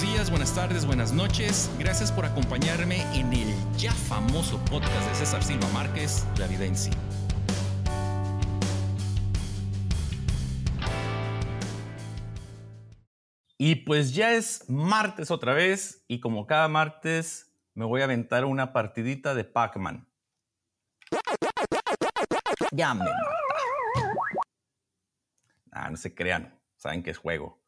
buenos días, buenas tardes, buenas noches. Gracias por acompañarme en el ya famoso podcast de César Silva Márquez, La Vida en Sí. Y pues ya es martes otra vez y como cada martes me voy a aventar una partidita de Pac-Man. Ya Ah, no se crean, saben que es juego.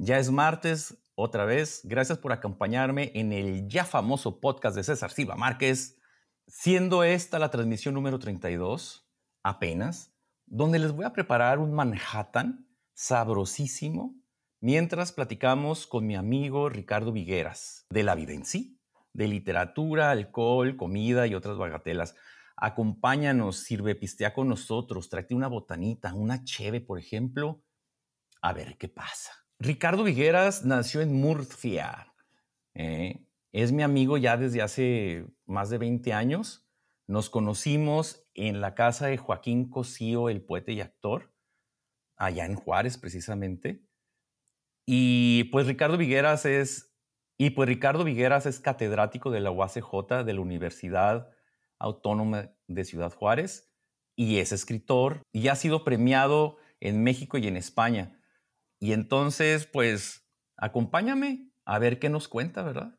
Ya es martes otra vez. Gracias por acompañarme en el ya famoso podcast de César Silva Márquez, siendo esta la transmisión número 32, apenas, donde les voy a preparar un Manhattan sabrosísimo mientras platicamos con mi amigo Ricardo Vigueras de la vida en sí, de literatura, alcohol, comida y otras bagatelas. Acompáñanos, sirve pistea con nosotros, tráete una botanita, una cheve, por ejemplo, a ver qué pasa. Ricardo Vigueras nació en Murcia. ¿eh? es mi amigo ya desde hace más de 20 años. Nos conocimos en la casa de Joaquín Cosío, el poeta y actor, allá en Juárez precisamente. Y pues Ricardo Vigueras es, y pues Ricardo Vigueras es catedrático de la UACJ de la Universidad Autónoma de Ciudad Juárez y es escritor y ha sido premiado en México y en España. Y entonces, pues, acompáñame a ver qué nos cuenta, ¿verdad?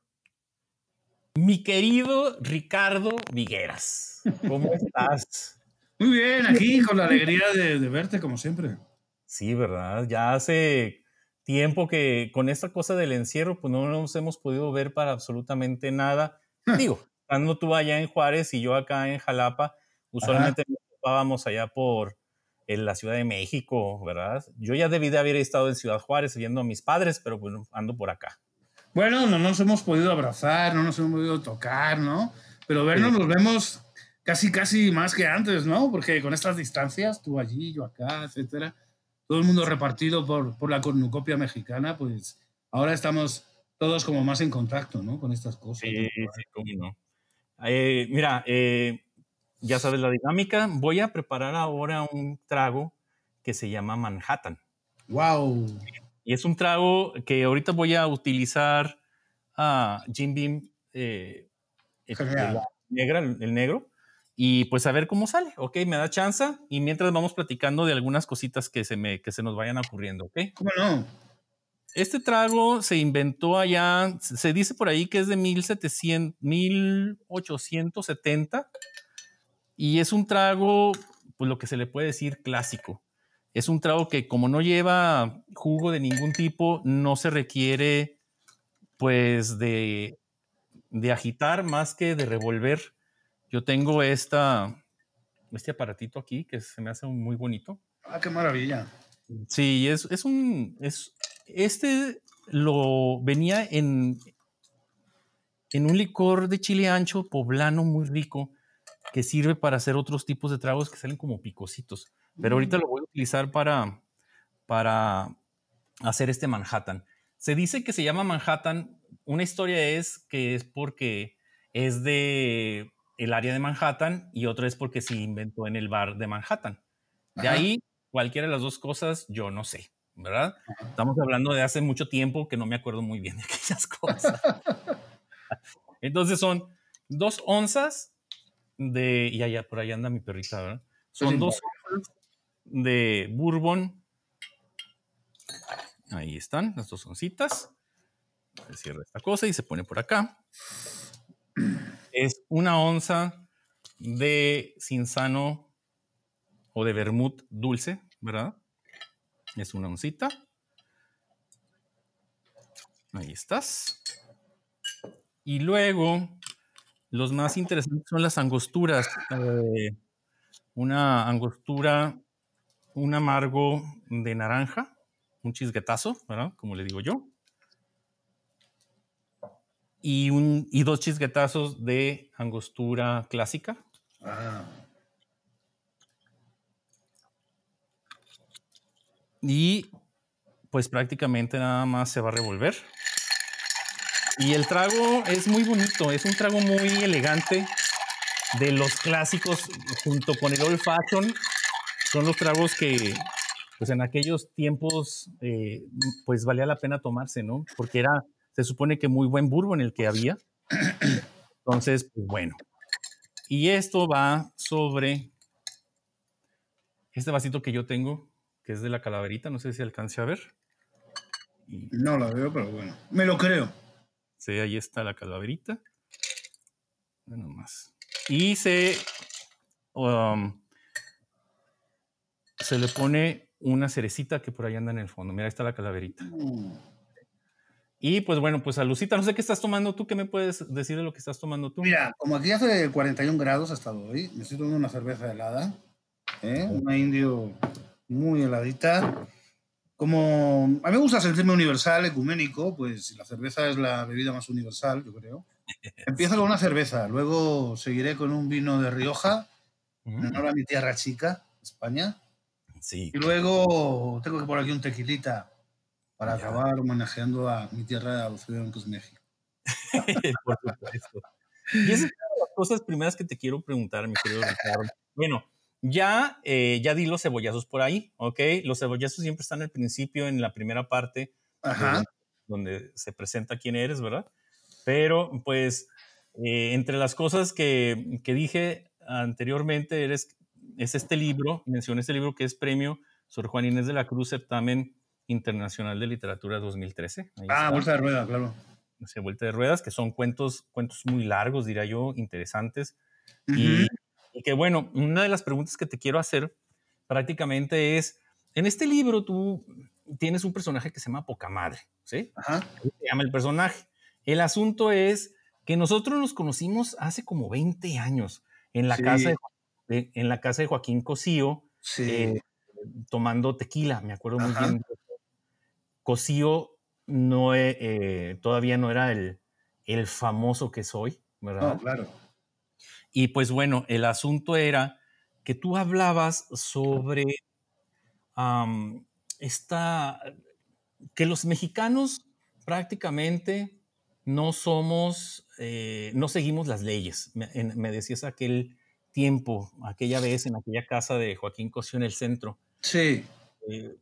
Mi querido Ricardo Vigueras, ¿cómo estás? Muy bien, aquí con la alegría de, de verte como siempre. Sí, ¿verdad? Ya hace tiempo que con esta cosa del encierro, pues no nos hemos podido ver para absolutamente nada. Digo, estando tú allá en Juárez y yo acá en Jalapa, usualmente nos ocupábamos allá por en la Ciudad de México, ¿verdad? Yo ya debí de haber estado en Ciudad Juárez viendo a mis padres, pero pues ando por acá. Bueno, no nos hemos podido abrazar, no nos hemos podido tocar, ¿no? Pero vernos nos vemos casi, casi más que antes, ¿no? Porque con estas distancias, tú allí, yo acá, etcétera, todo el mundo repartido por, por la cornucopia mexicana, pues ahora estamos todos como más en contacto, ¿no? Con estas cosas. Sí, sí, cómo no. Eh, mira, eh, ya sabes la dinámica. Voy a preparar ahora un trago que se llama Manhattan. ¡Wow! Y es un trago que ahorita voy a utilizar a Jim Beam, eh, el, negra, el negro, y pues a ver cómo sale, ¿ok? Me da chance y mientras vamos platicando de algunas cositas que se, me, que se nos vayan ocurriendo, ¿ok? ¿Cómo no? Este trago se inventó allá, se dice por ahí que es de 1700, 1870 y es un trago, pues lo que se le puede decir clásico. Es un trago que como no lleva jugo de ningún tipo, no se requiere pues de, de agitar más que de revolver yo tengo esta, este aparatito aquí que se me hace muy bonito. Ah, qué maravilla. Sí, es, es un. Es, este lo venía en, en un licor de chile ancho poblano muy rico que sirve para hacer otros tipos de tragos que salen como picositos. Pero ahorita lo voy a utilizar para, para hacer este Manhattan. Se dice que se llama Manhattan. Una historia es que es porque es de el área de Manhattan y otro es porque se inventó en el bar de Manhattan. De ahí, cualquiera de las dos cosas, yo no sé, ¿verdad? Estamos hablando de hace mucho tiempo que no me acuerdo muy bien de aquellas cosas. Entonces son dos onzas de, y allá, por ahí anda mi perrita, ¿verdad? Son dos onzas de bourbon. Ahí están las dos oncitas. Se cierra esta cosa y se pone por acá es una onza de cinzano o de vermut dulce, ¿verdad? Es una oncita. Ahí estás. Y luego, los más interesantes son las angosturas. Eh, una angostura, un amargo de naranja, un chisguetazo, ¿verdad? Como le digo yo y, un, y dos chisguetazos de angostura clásica. Ah. Y pues prácticamente nada más se va a revolver. Y el trago es muy bonito, es un trago muy elegante de los clásicos junto con el old fashion. Son los tragos que pues en aquellos tiempos eh, pues valía la pena tomarse, ¿no? Porque era se supone que muy buen bourbon el que había. Entonces, pues bueno. Y esto va sobre este vasito que yo tengo, que es de la calaverita, no sé si alcance a ver. No la veo, pero bueno, me lo creo. Sí, ahí está la calaverita. Bueno, más. Y se, um, se le pone una cerecita que por ahí anda en el fondo. Mira, ahí está la calaverita. Mm. Y pues bueno, pues a Lucita, no sé qué estás tomando tú, ¿qué me puedes decir de lo que estás tomando tú? Mira, como aquí hace 41 grados hasta hoy, me estoy tomando una cerveza helada, ¿eh? una indio muy heladita. Como a mí me gusta sentirme universal, ecuménico, pues la cerveza es la bebida más universal, yo creo. Empiezo con una cerveza, luego seguiré con un vino de Rioja, en honor a mi tierra chica, España. Sí. Y luego tengo que poner aquí un tequilita para acabar homenajeando a mi tierra de adopción, que es México. Por supuesto. Y esas son las cosas primeras que te quiero preguntar, mi querido Ricardo. Bueno, ya, eh, ya di los cebollazos por ahí, ¿ok? Los cebollazos siempre están al principio, en la primera parte, donde se presenta quién eres, ¿verdad? Pero, pues, eh, entre las cosas que, que, dije anteriormente, eres, es este libro, mencioné este libro que es premio Sor Juan Inés de la Cruz, certamen Internacional de Literatura 2013. ah, Vuelta de Ruedas, claro. Vuelta de Ruedas, que son cuentos, cuentos muy largos, diría yo, interesantes. Y, que bueno, una de las preguntas que te quiero hacer prácticamente es, en este libro tú tienes un personaje que se llama Poca Madre, ¿sí? Ajá. Se llama el personaje. El asunto es que nosotros nos conocimos hace como 20 años en la, casa, de, en la casa de Joaquín Cosío, eh, tomando tequila, me acuerdo muy bien Cosío no eh, todavía no era el, el, famoso que soy, ¿verdad? claro. Y pues bueno, el asunto era que tú hablabas sobre esta, que los mexicanos prácticamente no somos, eh, no seguimos las leyes. Me, me, decías aquel tiempo, aquella vez en aquella casa de Joaquín Cosío en el centro. Sí. Eh,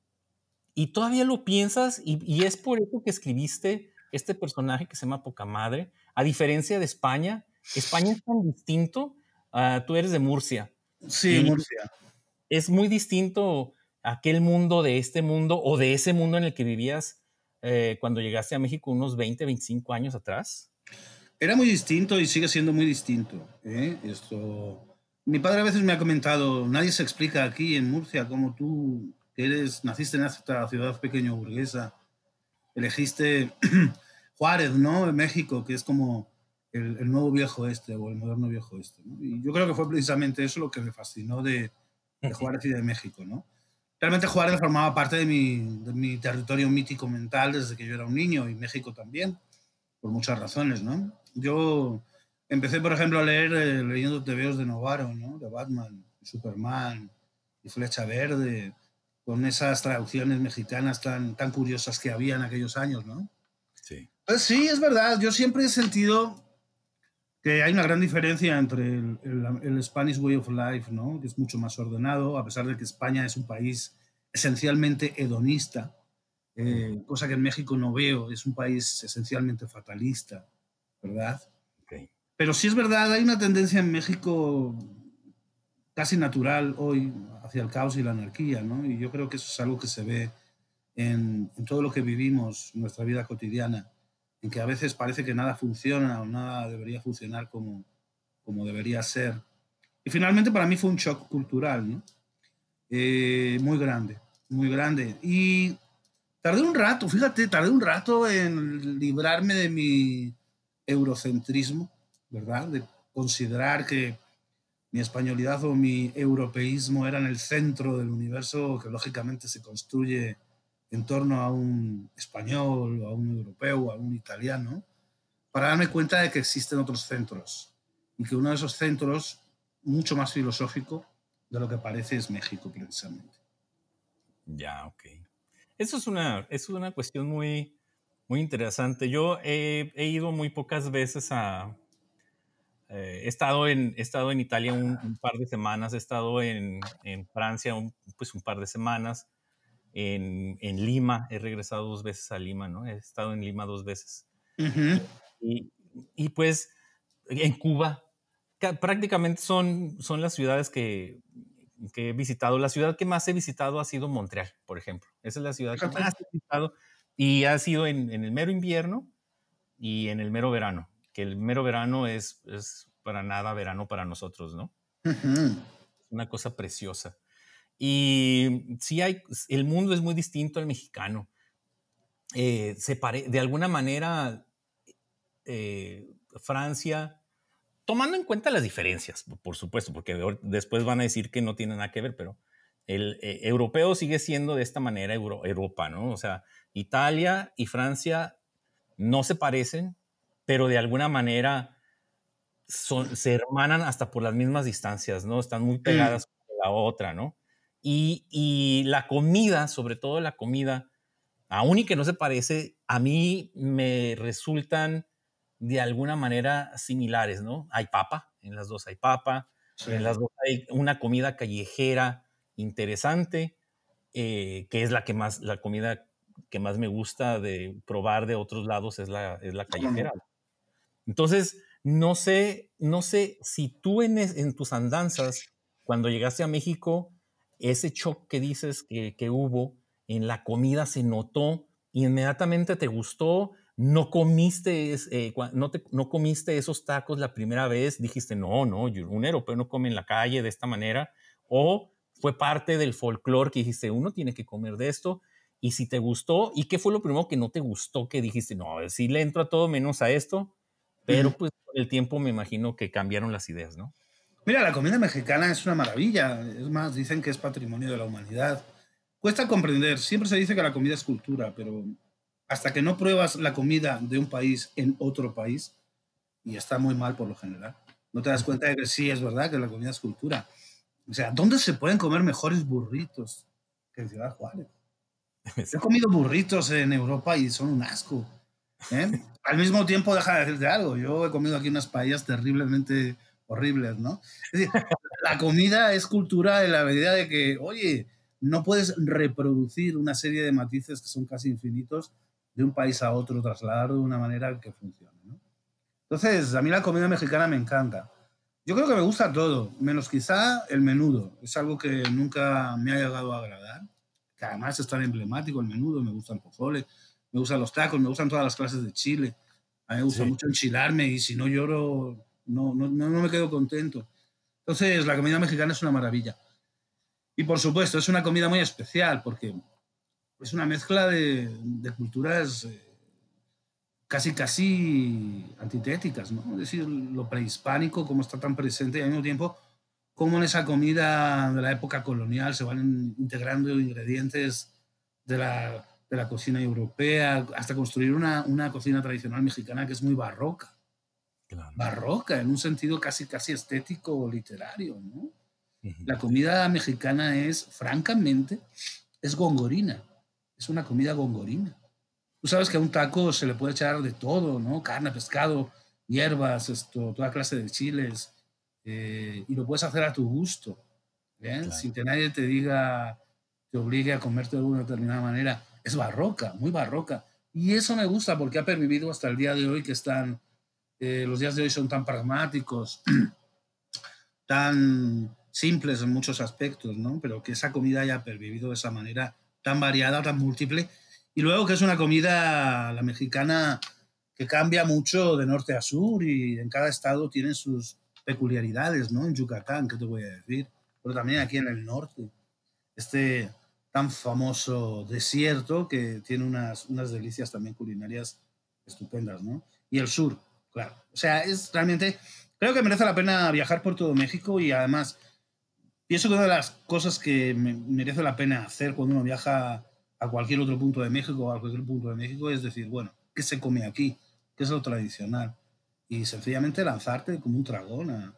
y todavía lo piensas y, es por eso que escribiste este personaje que se llama Poca Madre. A diferencia de España, España es tan distinto. Uh, tú eres de Murcia. Sí, Murcia. Es muy distinto aquel mundo de este mundo o de ese mundo en el que vivías eh, cuando llegaste a México unos 20, 25 años atrás. Era muy distinto y sigue siendo muy distinto. ¿eh? Esto... Mi padre a veces me ha comentado, nadie se explica aquí en Murcia cómo tú eres, naciste en esta ciudad pequeño burguesa, elegiste Juárez, ¿no? En México, que es como el, nuevo viejo este o el moderno viejo este. ¿no? Y yo creo que fue precisamente eso lo que me fascinó de, Juárez y de México, ¿no? Realmente Juárez formaba parte de mi, de mi, territorio mítico mental desde que yo era un niño y México también, por muchas razones, ¿no? Yo empecé, por ejemplo, a leer eh, leyendo TVOs de Novaro, ¿no? De Batman, Superman y Flecha Verde con esas traducciones mexicanas tan, tan curiosas que había en aquellos años, ¿no? Sí. Pues sí, es verdad. Yo siempre he sentido que hay una gran diferencia entre el, el, Spanish Way of Life, ¿no? Que es mucho más ordenado, a pesar de que España es un país esencialmente hedonista, eh, cosa que en México no veo, es un país esencialmente fatalista, ¿verdad? Okay. Pero sí es verdad, hay una tendencia en México casi natural hoy hacia el caos y la anarquía, ¿no? Y yo creo que eso es algo que se ve en, todo lo que vivimos, en nuestra vida cotidiana, en que a veces parece que nada funciona o nada debería funcionar como, como debería ser. Y finalmente para mí fue un shock cultural, ¿no? Eh, muy grande, muy grande. Y tardé un rato, fíjate, tardé un rato en librarme de mi eurocentrismo, ¿verdad? De considerar que mi españolidad o mi europeísmo eran el centro del universo que lógicamente se construye en torno a un español a un europeo a un italiano, para darme cuenta de que existen otros centros y que uno de esos centros, mucho más filosófico de lo que parece, es México precisamente. Ya, ok. Eso es una, es una cuestión muy, muy interesante. Yo he, he ido muy pocas veces a, eh, he, estado en, he estado en Italia un, par de semanas, he estado en, en Francia un, pues un par de semanas, en, en, Lima, he regresado dos veces a Lima, ¿no? He estado en Lima dos veces. y, y, pues en Cuba prácticamente son, son las ciudades que, que, he visitado. La ciudad que más he visitado ha sido Montreal, por ejemplo. Esa es la ciudad que más he visitado y ha sido en, en el mero invierno y en el mero verano, que el mero verano es, es para nada verano para nosotros, ¿no? Una cosa preciosa. Y sí hay, el mundo es muy distinto al mexicano. Eh, se de alguna manera, eh, Francia, tomando en cuenta las diferencias, por supuesto, porque después van a decir que no tiene nada que ver, pero el eh, europeo sigue siendo de esta manera Europa, ¿no? O sea, Italia y Francia no se parecen, pero de alguna manera son, se hermanan hasta por las mismas distancias, ¿no? Están muy mm. pegadas a la otra, ¿no? Y, la comida, sobre todo la comida, aún y que no se parece, a mí me resultan de alguna manera similares, ¿no? Hay papa, en las dos hay papa, en las dos hay una comida callejera interesante, eh, que es la que más, la comida que más me gusta de probar de otros lados es la, es la callejera. Entonces, no sé, no sé si tú en, en tus andanzas, cuando llegaste a México, ese shock que dices que, que hubo en la comida se notó, inmediatamente te gustó, no comiste, eh, no, te, no comiste esos tacos la primera vez, dijiste, no, no, un europeo no come en la calle de esta manera, o fue parte del folclore que dijiste, uno tiene que comer de esto, y si te gustó, ¿y qué fue lo primero que no te gustó que dijiste, no, sí le entro a todo menos a esto, pero pues con el tiempo me imagino que cambiaron las ideas, ¿no? Mira, la comida mexicana es una maravilla. Es más, dicen que es patrimonio de la humanidad. Cuesta comprender. Siempre se dice que la comida es cultura, pero hasta que no pruebas la comida de un país en otro país, y está muy mal por lo general, no te das cuenta de que sí es verdad que la comida es cultura. O sea, ¿dónde se pueden comer mejores burritos que en Ciudad Juárez? He comido burritos en Europa y son un asco. ¿eh? Al mismo tiempo, deja de decirte algo. Yo he comido aquí unas paellas terriblemente horribles, ¿no? Es decir, la comida es cultura en la medida de que, oye, no puedes reproducir una serie de matices que son casi infinitos de un país a otro, trasladarlo de una manera que funcione, ¿no? Entonces, a mí la comida mexicana me encanta. Yo creo que me gusta todo, menos quizá el menudo. Es algo que nunca me ha llegado a agradar, que además es tan emblemático el menudo, me gusta el pozole, me gustan los tacos, me gustan todas las clases de chile. A mí me gusta mucho enchilarme y si no lloro no, no, no me quedo contento. Entonces, la comida mexicana es una maravilla. Y por supuesto, es una comida muy especial porque es una mezcla de, culturas eh, casi, casi antitéticas, ¿no? Es decir, lo prehispánico, como está tan presente, y al mismo tiempo, cómo en esa comida de la época colonial se van integrando ingredientes de la, de la cocina europea, hasta construir una, una cocina tradicional mexicana que es muy barroca barroca, en un sentido casi, casi estético o literario, ¿no? La comida mexicana es, francamente, es gongorina, es una comida gongorina. Tú sabes que a un taco se le puede echar de todo, ¿no? Carne, pescado, hierbas, esto, toda clase de chiles, eh, y lo puedes hacer a tu gusto, ¿bien? sin que nadie te diga, te obligue a comerte de una determinada manera. Es barroca, muy barroca. Y eso me gusta porque ha pervivido hasta el día de hoy que están eh, los días de hoy son tan pragmáticos, tan simples en muchos aspectos, ¿no? Pero que esa comida haya pervivido de esa manera tan variada, tan múltiple. Y luego que es una comida, la mexicana, que cambia mucho de norte a sur y en cada estado tienen sus peculiaridades, ¿no? En Yucatán, ¿qué te voy a decir? Pero también aquí en el norte. Este tan famoso desierto que tiene unas, unas delicias también culinarias estupendas, ¿no? Y el sur, Claro. O sea, es realmente. Creo que merece la pena viajar por todo México y además pienso que una de las cosas que merece la pena hacer cuando uno viaja a cualquier otro punto de México o a cualquier punto de México es decir, bueno, ¿qué se come aquí? ¿Qué es lo tradicional? Y sencillamente lanzarte como un dragón a,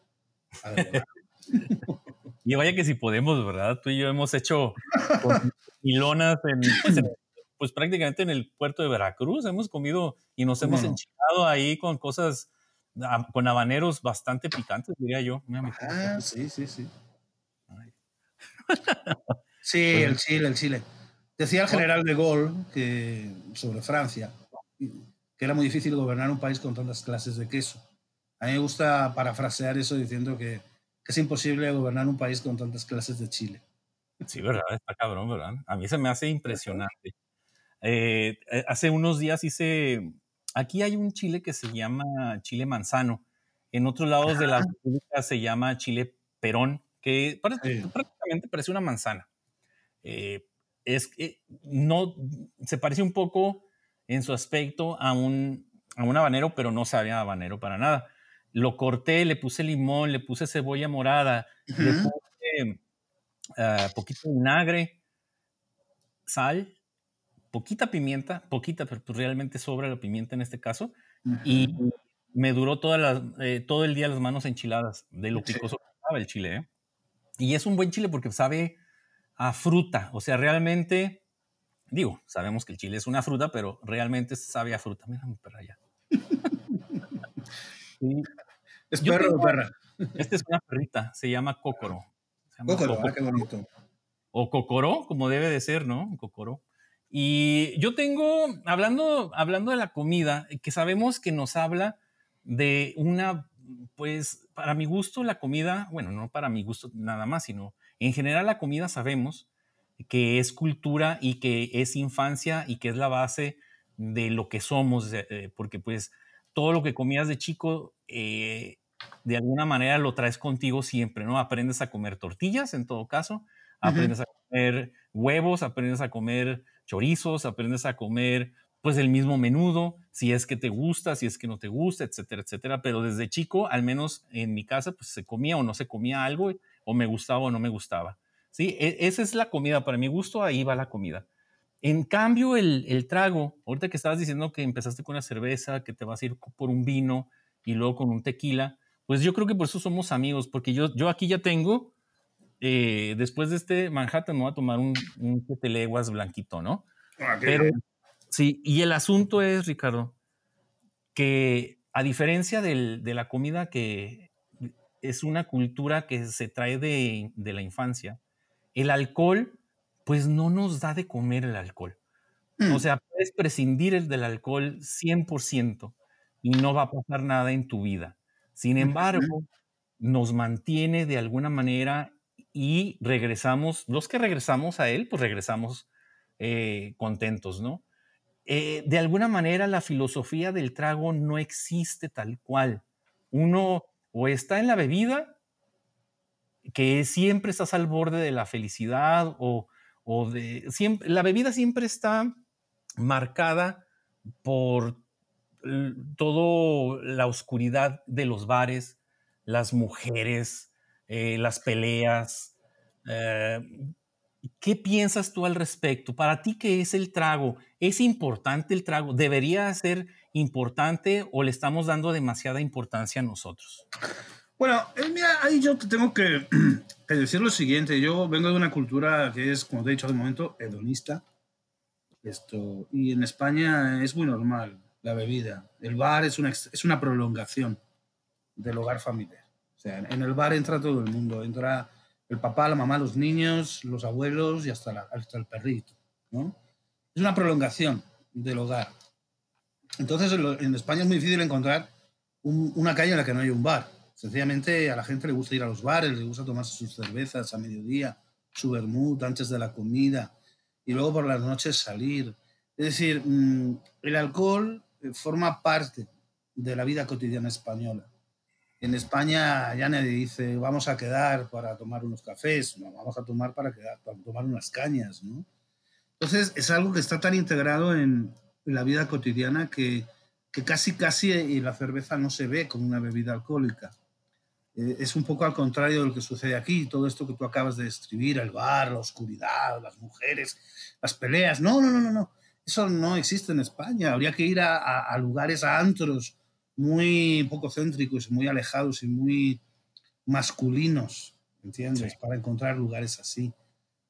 y vaya que si podemos, ¿verdad? Tú y yo hemos hecho milonas en, pues, en pues prácticamente en el puerto de Veracruz. Hemos comido y nos hemos enchilado ahí con cosas, con habaneros bastante picantes, diría yo. Ah, sí, sí, sí. sí, pues el Chile, el Chile. Decía el general de Gaulle que, sobre Francia que era muy difícil gobernar un país con tantas clases de queso. A mí me gusta parafrasear eso diciendo que, que es imposible gobernar un país con tantas clases de chile. Sí, verdad, está cabrón, ¿verdad? A mí se me hace impresionante. Eh, eh, hace unos días hice, aquí hay un chile que se llama chile manzano, en otros lados de la República se llama chile perón, que prácticamente parece una manzana. Eh, es que no, se parece un poco en su aspecto a un, a un habanero, pero no sabe a habanero para nada. Lo corté, le puse limón, le puse cebolla morada, le puse uh, poquito de vinagre, sal, poquita pimienta, poquita, pero pues realmente sobra la pimienta en este caso, y me duró toda eh, todo el día las manos enchiladas de lo picoso que estaba el chile. ¿eh? Y es un buen chile porque sabe a fruta, o sea, realmente, digo, sabemos que el chile es una fruta, pero realmente sabe a fruta. Mira mi perra ya. ¿Es perro o perra? Esta es una perrita, se llama Cocoro. Cocoro, ah, qué bonito. O Cocoro, como debe de ser, ¿no? Cocoro. Y yo tengo, hablando, hablando de la comida, que sabemos que nos habla de una, pues, para mi gusto, la comida, bueno, no para mi gusto nada más, sino en general la comida sabemos que es cultura y que es infancia y que es la base de lo que somos, eh, porque pues todo lo que comías de chico, eh, de alguna manera lo traes contigo siempre, ¿no? Aprendes a comer tortillas, en todo caso, aprendes a comer huevos, aprendes a comer chorizos, aprendes a comer pues el mismo menudo, si es que te gusta, si es que no te gusta, etcétera, etcétera. Pero desde chico, al menos en mi casa, pues se comía o no se comía algo, o me gustaba o no me gustaba. ¿sí? E, esa es la comida, para mi gusto, ahí va la comida. En cambio, el, el, trago, ahorita que estabas diciendo que empezaste con una cerveza, que te vas a ir por un vino y luego con un tequila, pues yo creo que por eso somos amigos, porque yo, yo aquí ya tengo, eh, después de este Manhattan, me voy a tomar un, un leguas blanquito, ¿no? Ah, Pero, sí, y el asunto es, Ricardo, que a diferencia del, de la comida que es una cultura que se trae de, de la infancia, el alcohol, pues no nos da de comer el alcohol. O mm. sea, puedes prescindir del alcohol 100% y no va a pasar nada en tu vida. Sin embargo, nos mantiene de alguna manera y regresamos, los que regresamos a él, pues regresamos eh, contentos, ¿no? Eh, de alguna manera la filosofía del trago no existe tal cual. Uno o está en la bebida, que siempre estás al borde de la felicidad, o, o de... Siempre, la bebida siempre está marcada por toda la oscuridad de los bares, las mujeres, eh, las peleas. Eh, ¿Qué piensas tú al respecto? Para ti, ¿qué es el trago? ¿Es importante el trago? ¿Debería ser importante o le estamos dando demasiada importancia a nosotros? Bueno, eh, mira, ahí yo te tengo que, decir lo siguiente. Yo vengo de una cultura que es, como te he dicho hace un momento, hedonista. Esto, y en España es muy normal la bebida. El bar es una, es una prolongación del hogar familiar. O sea, en el bar entra todo el mundo. Entra el papá, la mamá, los niños, los abuelos y hasta, hasta el perrito. ¿no? Es una prolongación del hogar. Entonces, en España es muy difícil encontrar una calle en la que no haya un bar. Sencillamente a la gente le gusta ir a los bares, le gusta tomarse sus cervezas a mediodía, su vermut antes de la comida y luego por las noches salir. Es decir, mm, el alcohol eh, forma parte de la vida cotidiana española. En España ya nadie dice vamos a quedar para tomar unos cafés, vamos a tomar para, quedar, para tomar unas cañas, ¿no? Entonces es algo que está tan integrado en, la vida cotidiana que, que casi casi y la cerveza no se ve como una bebida alcohólica. Eh, es un poco al contrario de lo que sucede aquí, todo esto que tú acabas de describir, el bar, la oscuridad, las mujeres, las peleas. No, no, no, no, no. Eso no existe en España. Habría que ir a, lugares, a antros muy poco céntricos, muy alejados y muy masculinos, ¿entiendes? Para encontrar lugares así.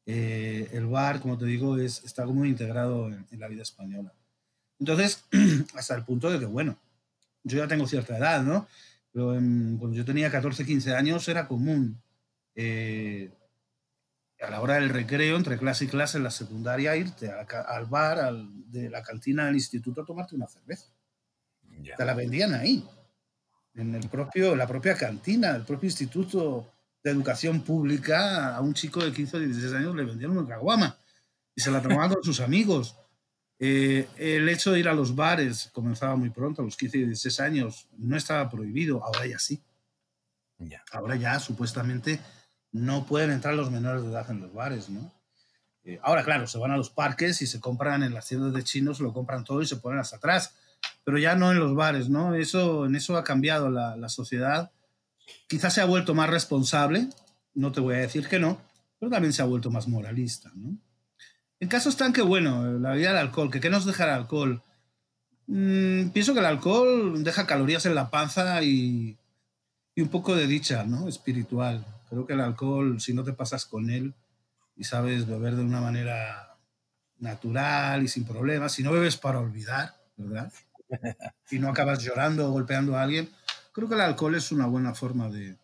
Eh, el bar, como te digo, es, está muy integrado en, la vida española. Entonces, hasta el punto de que, bueno, yo ya tengo cierta edad, ¿no? Pero cuando yo tenía 14, 15 años era común eh, a la hora del recreo, entre clase y clase en la secundaria, irte al bar, al, de la cantina del instituto a tomarte una cerveza. Te la vendían ahí, en el propio, la propia cantina, el propio instituto de educación pública, a un chico de 15 o 16 años le vendían una caguama y se la tomaban con sus amigos. Eh, el hecho de ir a los bares comenzaba muy pronto, a los 15 y 16 años, no estaba prohibido, ahora ya sí. Ahora ya supuestamente no pueden entrar los menores de edad en los bares, ¿no? Eh, ahora, claro, se van a los parques y se compran en las tiendas de chinos, lo compran todo y se ponen hasta atrás, pero ya no en los bares, ¿no? Eso, en eso ha cambiado la, la sociedad. Quizás se ha vuelto más responsable, no te voy a decir que no, pero también se ha vuelto más moralista, ¿no? En casos tan que, bueno, la vida del alcohol, que qué nos deja el alcohol. Mm, pienso que el alcohol deja calorías en la panza y, y, un poco de dicha, ¿no? Espiritual. Creo que el alcohol, si no te pasas con él y sabes beber de una manera natural y sin problemas, si no bebes para olvidar, ¿verdad? Y no acabas llorando o golpeando a alguien, creo que el alcohol es una buena forma de,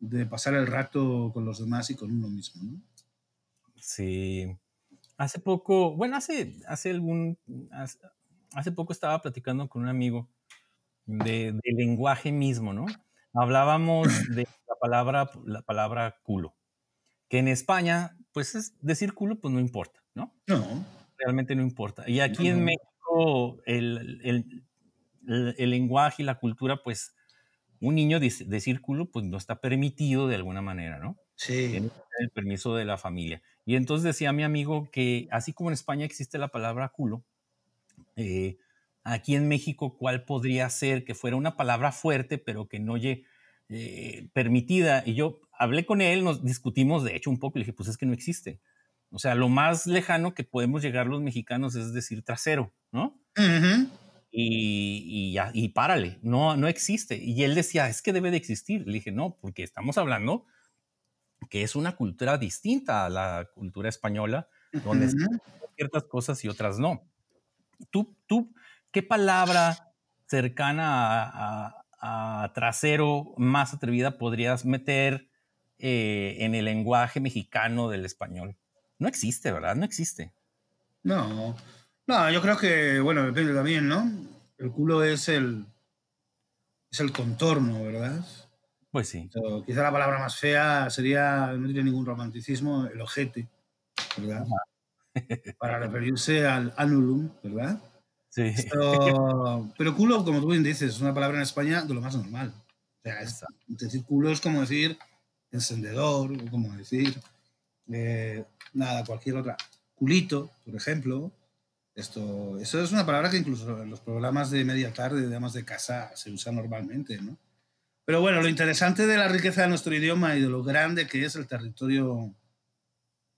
de pasar el rato con los demás y con uno mismo, ¿no? Sí, Hace poco, bueno, hace, hace algún, hace, poco estaba platicando con un amigo de, del lenguaje mismo, ¿no? Hablábamos de la palabra, la palabra culo, que en España, pues es decir culo, pues no importa, ¿no? No. Realmente no importa. Y aquí en México, el, el, el, lenguaje y la cultura, pues un niño decir culo, pues no está permitido de alguna manera, ¿no? Sí. el permiso de la familia. Y entonces decía mi amigo que así como en España existe la palabra culo, eh, aquí en México, ¿cuál podría ser que fuera una palabra fuerte, pero que no oye eh, permitida? Y yo hablé con él, nos discutimos de hecho un poco y le dije, pues es que no existe. O sea, lo más lejano que podemos llegar los mexicanos es decir trasero, ¿no? y, y, ya, y párale, no, no existe. Y él decía, es que debe de existir. Le dije, no, porque estamos hablando que es una cultura distinta a la cultura española, donde ciertas cosas y otras no. ¿Tú, tú qué palabra cercana a, trasero más atrevida podrías meter eh, en el lenguaje mexicano del español? No existe, ¿verdad? No existe. No, no, yo creo que, bueno, depende también, ¿no? El culo es el, es el contorno, ¿verdad? Pues sí. quizá la palabra más fea sería, no tiene ningún romanticismo, el ojete, ¿verdad? Para referirse al anulum, ¿verdad? Sí. Pero, culo, como tú bien dices, es una palabra en España de lo más normal. O sea, decir culo es como decir encendedor, como decir eh, nada, cualquier otra. Culito, por ejemplo. Esto, eso es una palabra que incluso en los programas de media tarde de damas de casa se usa normalmente, ¿no? Pero bueno, lo interesante de la riqueza de nuestro idioma y de lo grande que es el territorio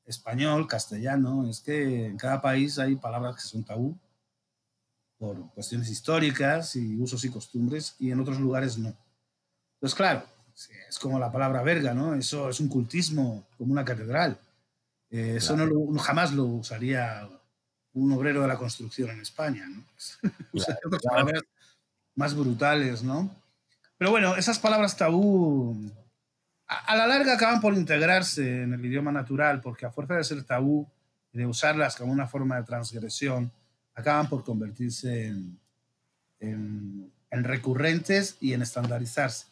español, castellano, es que en cada país hay palabras que son tabú por cuestiones históricas y usos y costumbres, y en otros lugares no. Entonces, claro, es como la palabra verga, ¿no? Eso es un cultismo, como una catedral. Eh, eso no jamás lo usaría un obrero de la construcción en España, ¿no? otras palabras más brutales, ¿no? Pero bueno, esas palabras tabú a, la larga acaban por integrarse en el idioma natural, porque a fuerza de ser tabú y de usarlas como una forma de transgresión, acaban por convertirse en, en, recurrentes y en estandarizarse.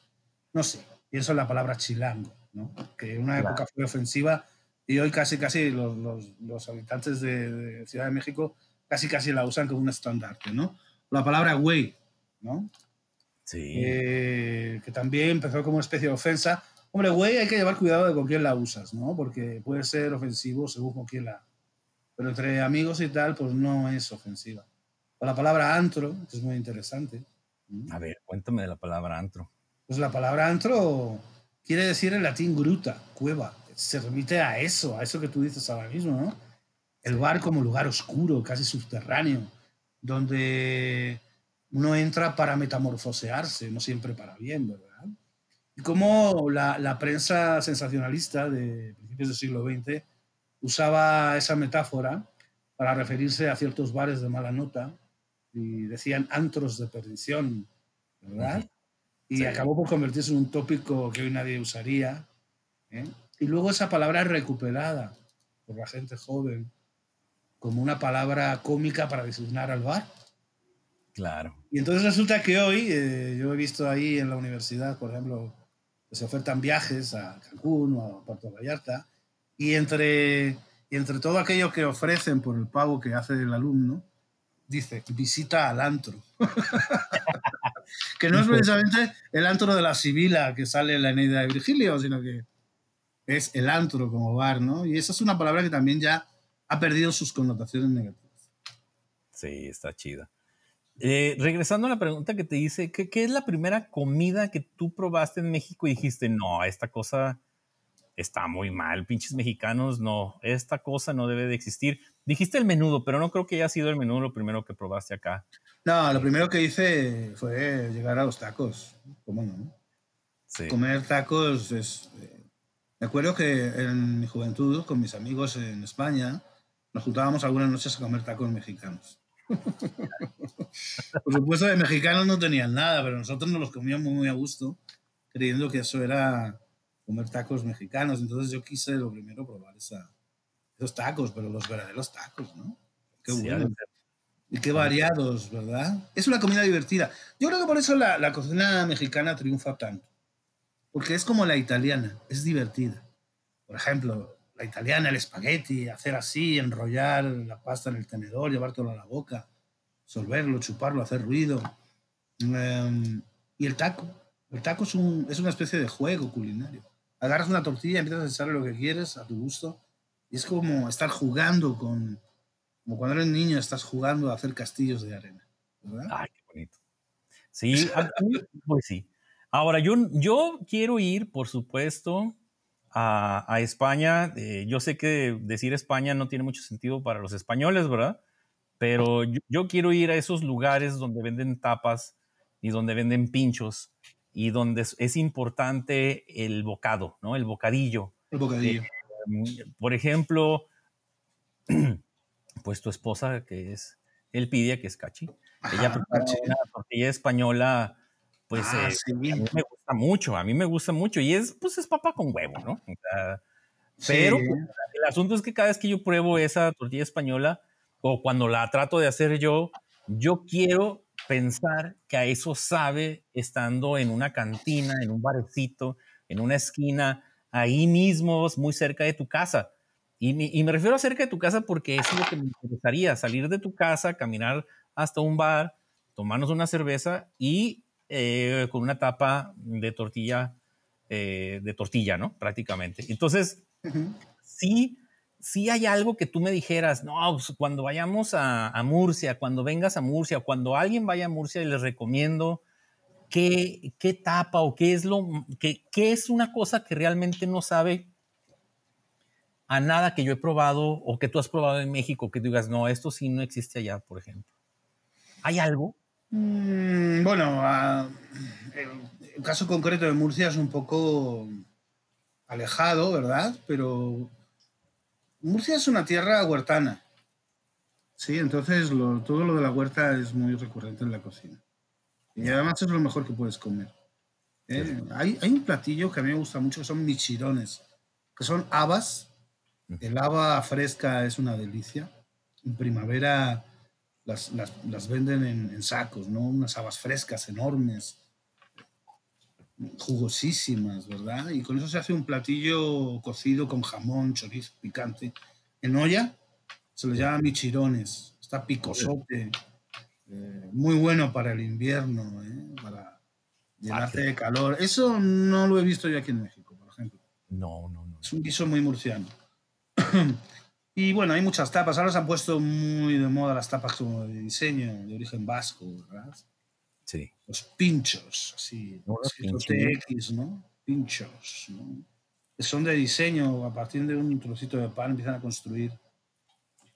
No sé, pienso en la palabra chilango, ¿no? que en una época fue ofensiva y hoy casi casi los, los, los habitantes de, de, Ciudad de México casi casi la usan como un estandarte, ¿no? La palabra güey, ¿no? Eh, que también empezó como una especie de ofensa. Hombre, güey, hay que llevar cuidado de con quién la usas, ¿no? Porque puede ser ofensivo según con quién la... Pero entre amigos y tal, pues no es ofensiva. O la palabra antro, que es muy interesante. A ver, cuéntame de la palabra antro. Pues la palabra antro quiere decir en latín gruta, cueva. Se remite a eso, a eso que tú dices ahora mismo, ¿no? El bar como lugar oscuro, casi subterráneo, donde uno entra para metamorfosearse, no siempre para bien, ¿verdad? Y como la, la prensa sensacionalista de principios del siglo XX usaba esa metáfora para referirse a ciertos bares de mala nota y decían antros de perdición, ¿verdad? Y acabó por convertirse en un tópico que hoy nadie usaría. ¿eh? Y luego esa palabra es recuperada por la gente joven como una palabra cómica para designar al bar. Claro. Y entonces resulta que hoy, eh, yo he visto ahí en la universidad, por ejemplo, que se ofertan viajes a Cancún o a Puerto Vallarta, y entre, y entre todo aquello que ofrecen por el pago que hace el alumno, dice, visita al antro. que no es precisamente el antro de la Sibila que sale en la Eneida de Virgilio, sino que es el antro como bar, ¿no? Y esa es una palabra que también ya ha perdido sus connotaciones negativas. Sí, está chida. Eh, regresando a la pregunta que te hice, ¿qué, ¿qué, es la primera comida que tú probaste en México y dijiste, no, esta cosa está muy mal, pinches mexicanos, no, esta cosa no debe de existir? Dijiste el menudo, pero no creo que haya sido el menudo lo primero que probaste acá. No, lo primero que hice fue llegar a los tacos, ¿cómo no? Sí. Comer tacos es... Eh, me acuerdo que en mi juventud, con mis amigos en España, nos juntábamos algunas noches a comer tacos mexicanos. Por supuesto, de mexicanos no tenían nada, pero nosotros nos los comíamos muy a gusto, creyendo que eso era comer tacos mexicanos. Entonces yo quise lo primero probar esa, esos tacos, pero los verdaderos tacos, ¿no? Qué bueno. Y qué variados, ¿verdad? Es una comida divertida. Yo creo que por eso la, la cocina mexicana triunfa tanto. Porque es como la italiana, es divertida. Por ejemplo, la italiana, el espagueti, hacer así, enrollar la pasta en el tenedor, llevártelo a la boca, solverlo, chuparlo, hacer ruido. Um, y el taco. El taco es, un, es, una especie de juego culinario. Agarras una tortilla, empiezas a echarle lo que quieres a tu gusto. Y es como estar jugando con. Como cuando eres niño, estás jugando a hacer castillos de arena. ¿verdad? Ay, qué bonito. Sí, pues sí. Ahora, yo, yo quiero ir, por supuesto, a, España. Eh, yo sé que decir España no tiene mucho sentido para los españoles, ¿verdad? Pero yo, quiero ir a esos lugares donde venden tapas y donde venden pinchos y donde es, importante el bocado, ¿no? El bocadillo. El bocadillo. Eh, por ejemplo, pues tu esposa, que es Elpidia, que es Cachi, ella prepara una tortilla española pues ah, eh, a mí me gusta mucho, a mí me gusta mucho y es, pues es papa con huevo, ¿no? pero pues, el asunto es que cada vez que yo pruebo esa tortilla española o cuando la trato de hacer yo, yo quiero pensar que a eso sabe estando en una cantina, en un barecito, en una esquina, ahí mismo, muy cerca de tu casa. Y me, y me refiero a cerca de tu casa porque eso es lo que me interesaría, salir de tu casa, caminar hasta un bar, tomarnos una cerveza y eh, con una tapa de tortilla, eh, de tortilla, ¿no? Prácticamente. Entonces, sí, sí hay algo que tú me dijeras, no, pues, cuando vayamos a, Murcia, cuando vengas a Murcia, cuando alguien vaya a Murcia, les recomiendo qué, qué tapa o qué es lo, qué, qué es una cosa que realmente no sabe a nada que yo he probado o que tú has probado en México, que digas, no, esto sí no existe allá, por ejemplo. ¿Hay algo? Mm, bueno, el, caso concreto de Murcia es un poco alejado, ¿verdad? Pero Murcia es una tierra huertana. Sí, entonces todo lo de la huerta es muy recurrente en la cocina. Y además es lo mejor que puedes comer. ¿eh? Hay, hay, un platillo que a mí me gusta mucho que son michirones, que son habas. El haba fresca es una delicia. En primavera las, las, las venden en, sacos, ¿no? Unas habas frescas, enormes, jugosísimas, ¿verdad? Y con eso se hace un platillo cocido con jamón, chorizo, picante. En olla se le llama michirones, está picosote, eh, muy bueno para el invierno, ¿eh? para llenarte de calor. Eso no lo he visto yo aquí en México, por ejemplo. No, no, no. Es un guiso muy murciano. Y bueno, hay muchas tapas. Ahora se han puesto muy de moda las tapas como de diseño, de origen vasco, ¿verdad? Sí. Los pinchos, así. los TX, ¿no? Pinchos, ¿no? Que son de diseño, a partir de un trocito de pan empiezan a construir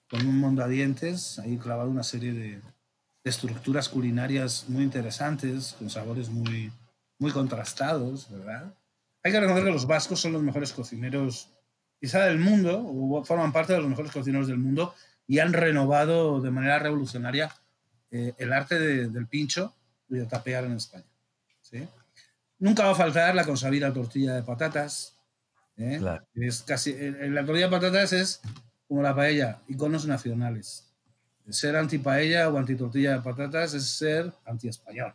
con un mondadientes, ahí clavado una serie de, de estructuras culinarias muy interesantes, con sabores muy, muy contrastados, ¿verdad? Hay que reconocer que los vascos son los mejores cocineros quizá del mundo, o forman parte de los mejores cocineros del mundo y han renovado de manera revolucionaria eh, el arte del pincho y de tapear en España. ¿sí? Nunca va a faltar la consabida tortilla de patatas. ¿eh? Es casi, la tortilla de patatas es como la paella, iconos nacionales. ser anti-paella o anti-tortilla de patatas es ser anti-español.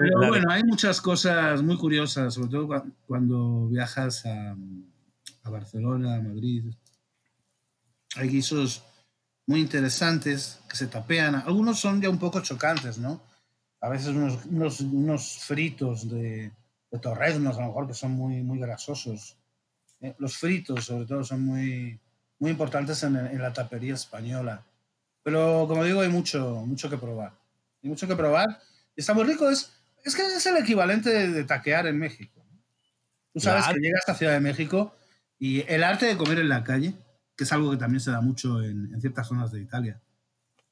Pero bueno, hay muchas cosas muy curiosas, sobre todo cuando viajas a, a Barcelona, a Madrid. Hay guisos muy interesantes que se tapean. Algunos son ya un poco chocantes, ¿no? A veces unos, unos, fritos de, de, torreznos, a lo mejor, que son muy, muy grasosos. Eh, los fritos, sobre todo, son muy, muy importantes en, en, la tapería española. Pero, como digo, hay mucho, mucho que probar. Hay mucho que probar. Y está muy rico. Es, es que es el equivalente de, taquear en México. Tú sabes que llegas a Ciudad de México y el arte de comer en la calle que es algo que también se da mucho en, ciertas zonas de Italia.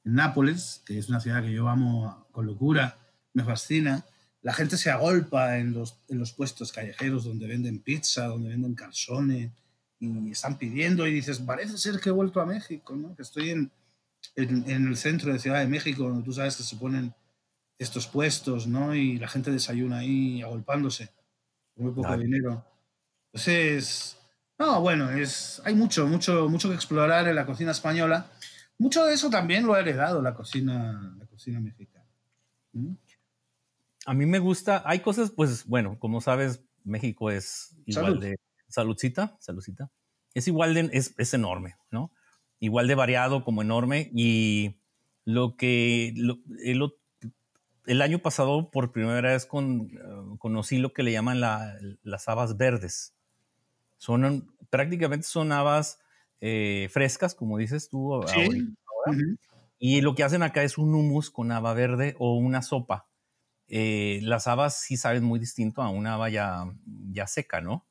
En Nápoles, que es una ciudad que yo amo con locura, me fascina, la gente se agolpa en los, en los puestos callejeros donde venden pizza, donde venden calzone, y están pidiendo y dices, parece ser que he vuelto a México, ¿no? que estoy en, en, en, el centro de Ciudad de México, donde tú sabes que se ponen estos puestos, ¿no? Y la gente desayuna ahí agolpándose, con muy poco dinero. Entonces, no, bueno, es, hay mucho, mucho, mucho que explorar en la cocina española. Mucho de eso también lo ha heredado la cocina, la cocina mexicana. ¿Mm? A mí me gusta, hay cosas, pues bueno, como sabes, México es igual de saludcita, saludcita. Es igual de, es, es, enorme, ¿no? Igual de variado como enorme y lo que el, el, año pasado por primera vez con, uh, conocí lo que le llaman la, las habas verdes. Son prácticamente son habas eh, frescas, como dices tú Y lo que hacen acá es un hummus con haba verde o una sopa. Eh, las habas sí saben muy distinto a una haba ya, ya seca, ¿no?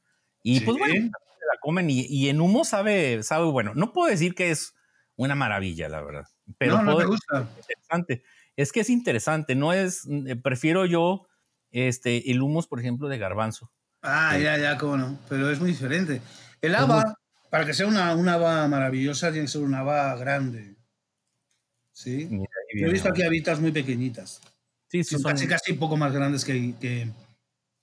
Y pues bueno, comen y, en humo sabe, sabe bueno. No puedo decir que es una maravilla, la verdad. Pero no, no me gusta. interesante. Es que es interesante, no es, eh, prefiero yo este, el humus, por ejemplo, de garbanzo. Ah, ya, ya, cómo no. Pero es muy diferente. El haba, para que sea una, una haba maravillosa, tiene que ser una haba grande. ¿Sí? Yo he visto aquí habitas muy pequeñitas. Sí, sí, son, casi, casi poco más grandes que, que,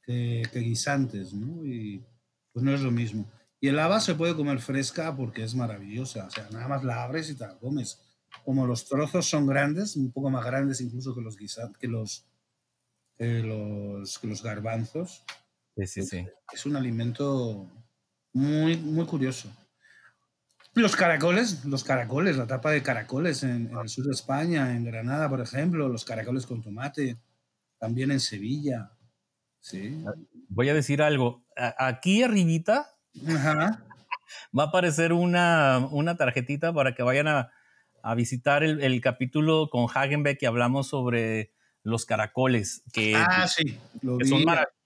que, guisantes, ¿no? Y pues no es lo mismo. Y el haba se puede comer fresca porque es maravillosa. O sea, nada más la abres y te la comes. Como los trozos son grandes, un poco más grandes incluso que los guisantes, que los, que los, que los garbanzos, Sí, sí, Es un alimento muy, muy curioso. Los caracoles, los caracoles, la tapa de caracoles en, el sur de España, en Granada, por ejemplo, los caracoles con tomate, también en Sevilla. Sí. Ah, voy a decir algo. Aquí arribita va a aparecer una, una, tarjetita para que vayan a, a visitar el, el, capítulo con Hagenbeck que hablamos sobre los caracoles. Que, ah, sí, que son maravillosos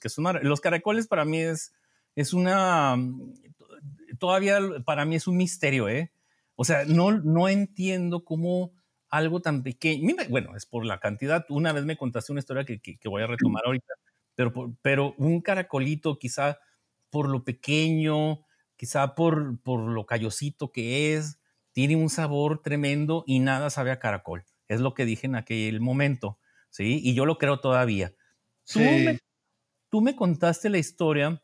que son los caracoles para mí es, es una, todavía para mí es un misterio, ¿eh? O sea, no, no entiendo cómo algo tan pequeño, bueno, es por la cantidad, una vez me contaste una historia que, que, voy a retomar ahorita, pero, pero un caracolito quizá por lo pequeño, quizá por, por lo callosito que es, tiene un sabor tremendo y nada sabe a caracol. Es lo que dije en aquel momento, ¿sí? Y yo lo creo todavía. Sí tú me contaste la historia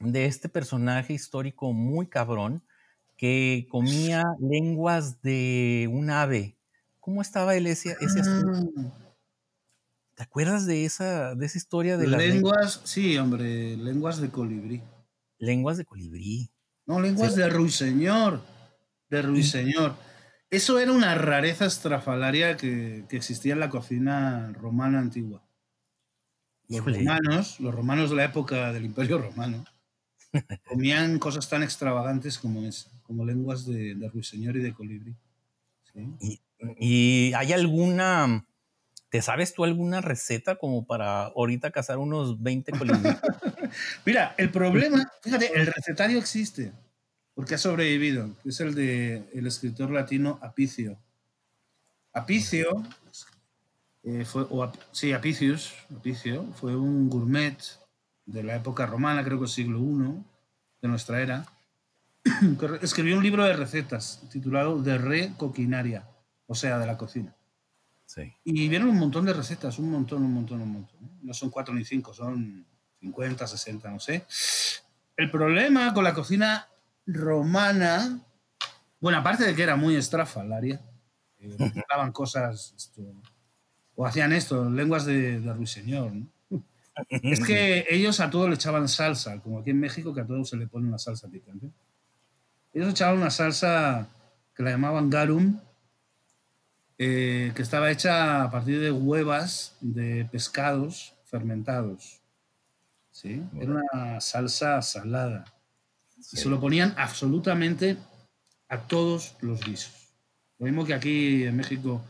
de este personaje histórico muy cabrón que comía lenguas de un ave. ¿Cómo estaba él ese, ese mm. ¿Te acuerdas de esa, de esa historia de las lenguas? Sí, hombre, lenguas de colibrí. Lenguas de colibrí. No, lenguas de ruiseñor. De ruiseñor. Eso era una rareza estrafalaria que, que existía en la cocina romana antigua. Los romanos, los romanos de la época del Imperio Romano, comían cosas tan extravagantes como es, como lenguas de, de ruiseñor y de colibrí. ¿Y, hay alguna, te sabes tú alguna receta como para ahorita cazar unos 20 colibríes? Mira, el problema, fíjate, el recetario existe, porque ha sobrevivido, es el de el escritor latino Apicio. Apicio eh, fue, sí, Apicius, Apicio, fue un gourmet de la época romana, creo que siglo I de nuestra era, que escribió un libro de recetas titulado De Re Coquinaria, o sea, de la cocina. Sí. Y vieron un montón de recetas, un montón, un montón, un montón. No son cuatro ni cinco, son 50, 60, no sé. El problema con la cocina romana Bueno, aparte de que era muy estrafalaria, eh, hablaban cosas, esto, o hacían esto, lenguas de, de ruiseñor, ¿no? Es que ellos a todo le echaban salsa, como aquí en México, que a todo se le pone una salsa picante. Ellos echaban una salsa que la llamaban garum, eh, que estaba hecha a partir de huevas de pescados fermentados. ¿sí? Era una salsa salada. Y se lo ponían absolutamente a todos los guisos. Lo mismo que aquí en México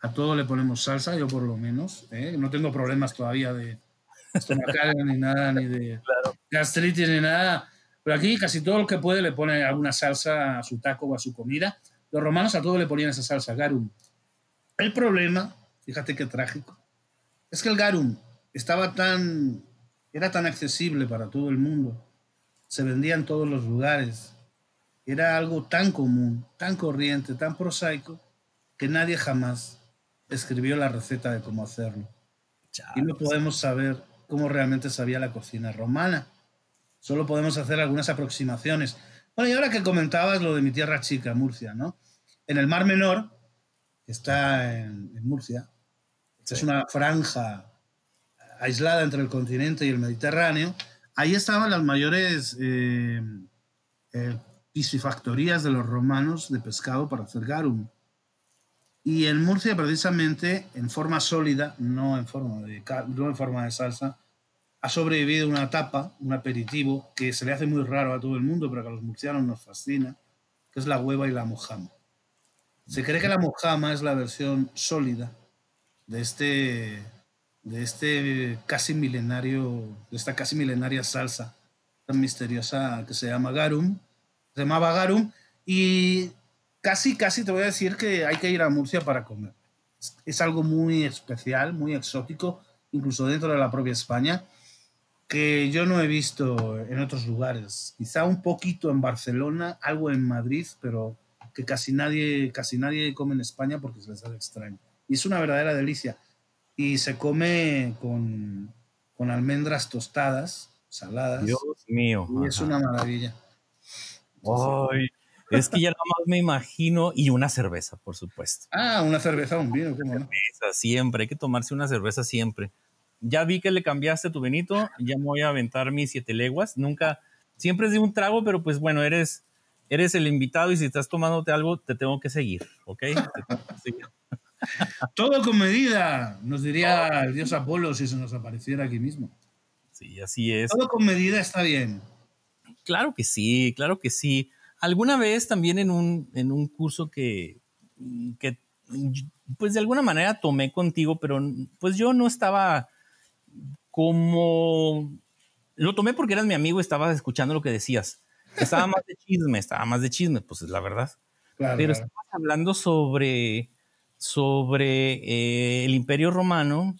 a todo le ponemos salsa, yo por lo menos. ¿eh? No tengo problemas todavía de estomacal ni nada, ni de gastritis ni nada. Pero aquí casi todo el que puede le pone alguna salsa a su taco o a su comida. Los romanos a todo le ponían esa salsa, garum. El problema, fíjate qué trágico, es que el garum estaba tan, era tan accesible para todo el mundo, se vendía en todos los lugares, era algo tan común, tan corriente, tan prosaico, que nadie jamás escribió la receta de cómo hacerlo. Y no podemos saber cómo realmente sabía la cocina romana. Solo podemos hacer algunas aproximaciones. Bueno, y ahora que comentabas lo de mi tierra chica, Murcia, ¿no? En el Mar Menor, está en, Murcia, es una franja aislada entre el continente y el Mediterráneo, ahí estaban las mayores eh, eh, piscifactorías de los romanos de pescado para hacer garum. Y en Murcia, precisamente, en forma sólida, no en forma de, no en forma de salsa, ha sobrevivido una tapa, un aperitivo, que se le hace muy raro a todo el mundo, pero que a los murcianos nos fascina, que es la hueva y la mojama. Se cree que la mojama es la versión sólida de este, de este casi milenario, de esta casi milenaria salsa tan misteriosa que se llama garum, se llamaba garum, y casi, casi te voy a decir que hay que ir a Murcia para comer. Es algo muy especial, muy exótico, incluso dentro de la propia España, que yo no he visto en otros lugares. Quizá un poquito en Barcelona, algo en Madrid, pero que casi nadie, casi nadie come en España porque se les hace extraño. Y es una verdadera delicia. Y se come con, con almendras tostadas, saladas. Dios mío. Y es una maravilla. Ay, es que ya nada más me imagino, y una cerveza, por supuesto. Ah, una cerveza, un vino, ¿cómo no? siempre, hay que tomarse una cerveza siempre. Ya vi que le cambiaste tu Benito, ya me voy a aventar mis siete leguas. Nunca, siempre es de un trago, pero pues bueno, eres eres el invitado y si estás tomándote algo, te tengo que seguir, ¿ok? Todo con medida, nos diría el dios Apolo si se nos apareciera aquí mismo. Sí, así es. Todo con medida está bien. Claro que sí, claro que sí. Alguna vez también en un, en un curso que, que, pues de alguna manera tomé contigo, pero pues yo no estaba como... Lo tomé porque eras mi amigo estabas escuchando lo que decías estaba más de chisme, estaba más de chisme, pues es la verdad. Pero estabas hablando sobre, sobre eh, el Imperio Romano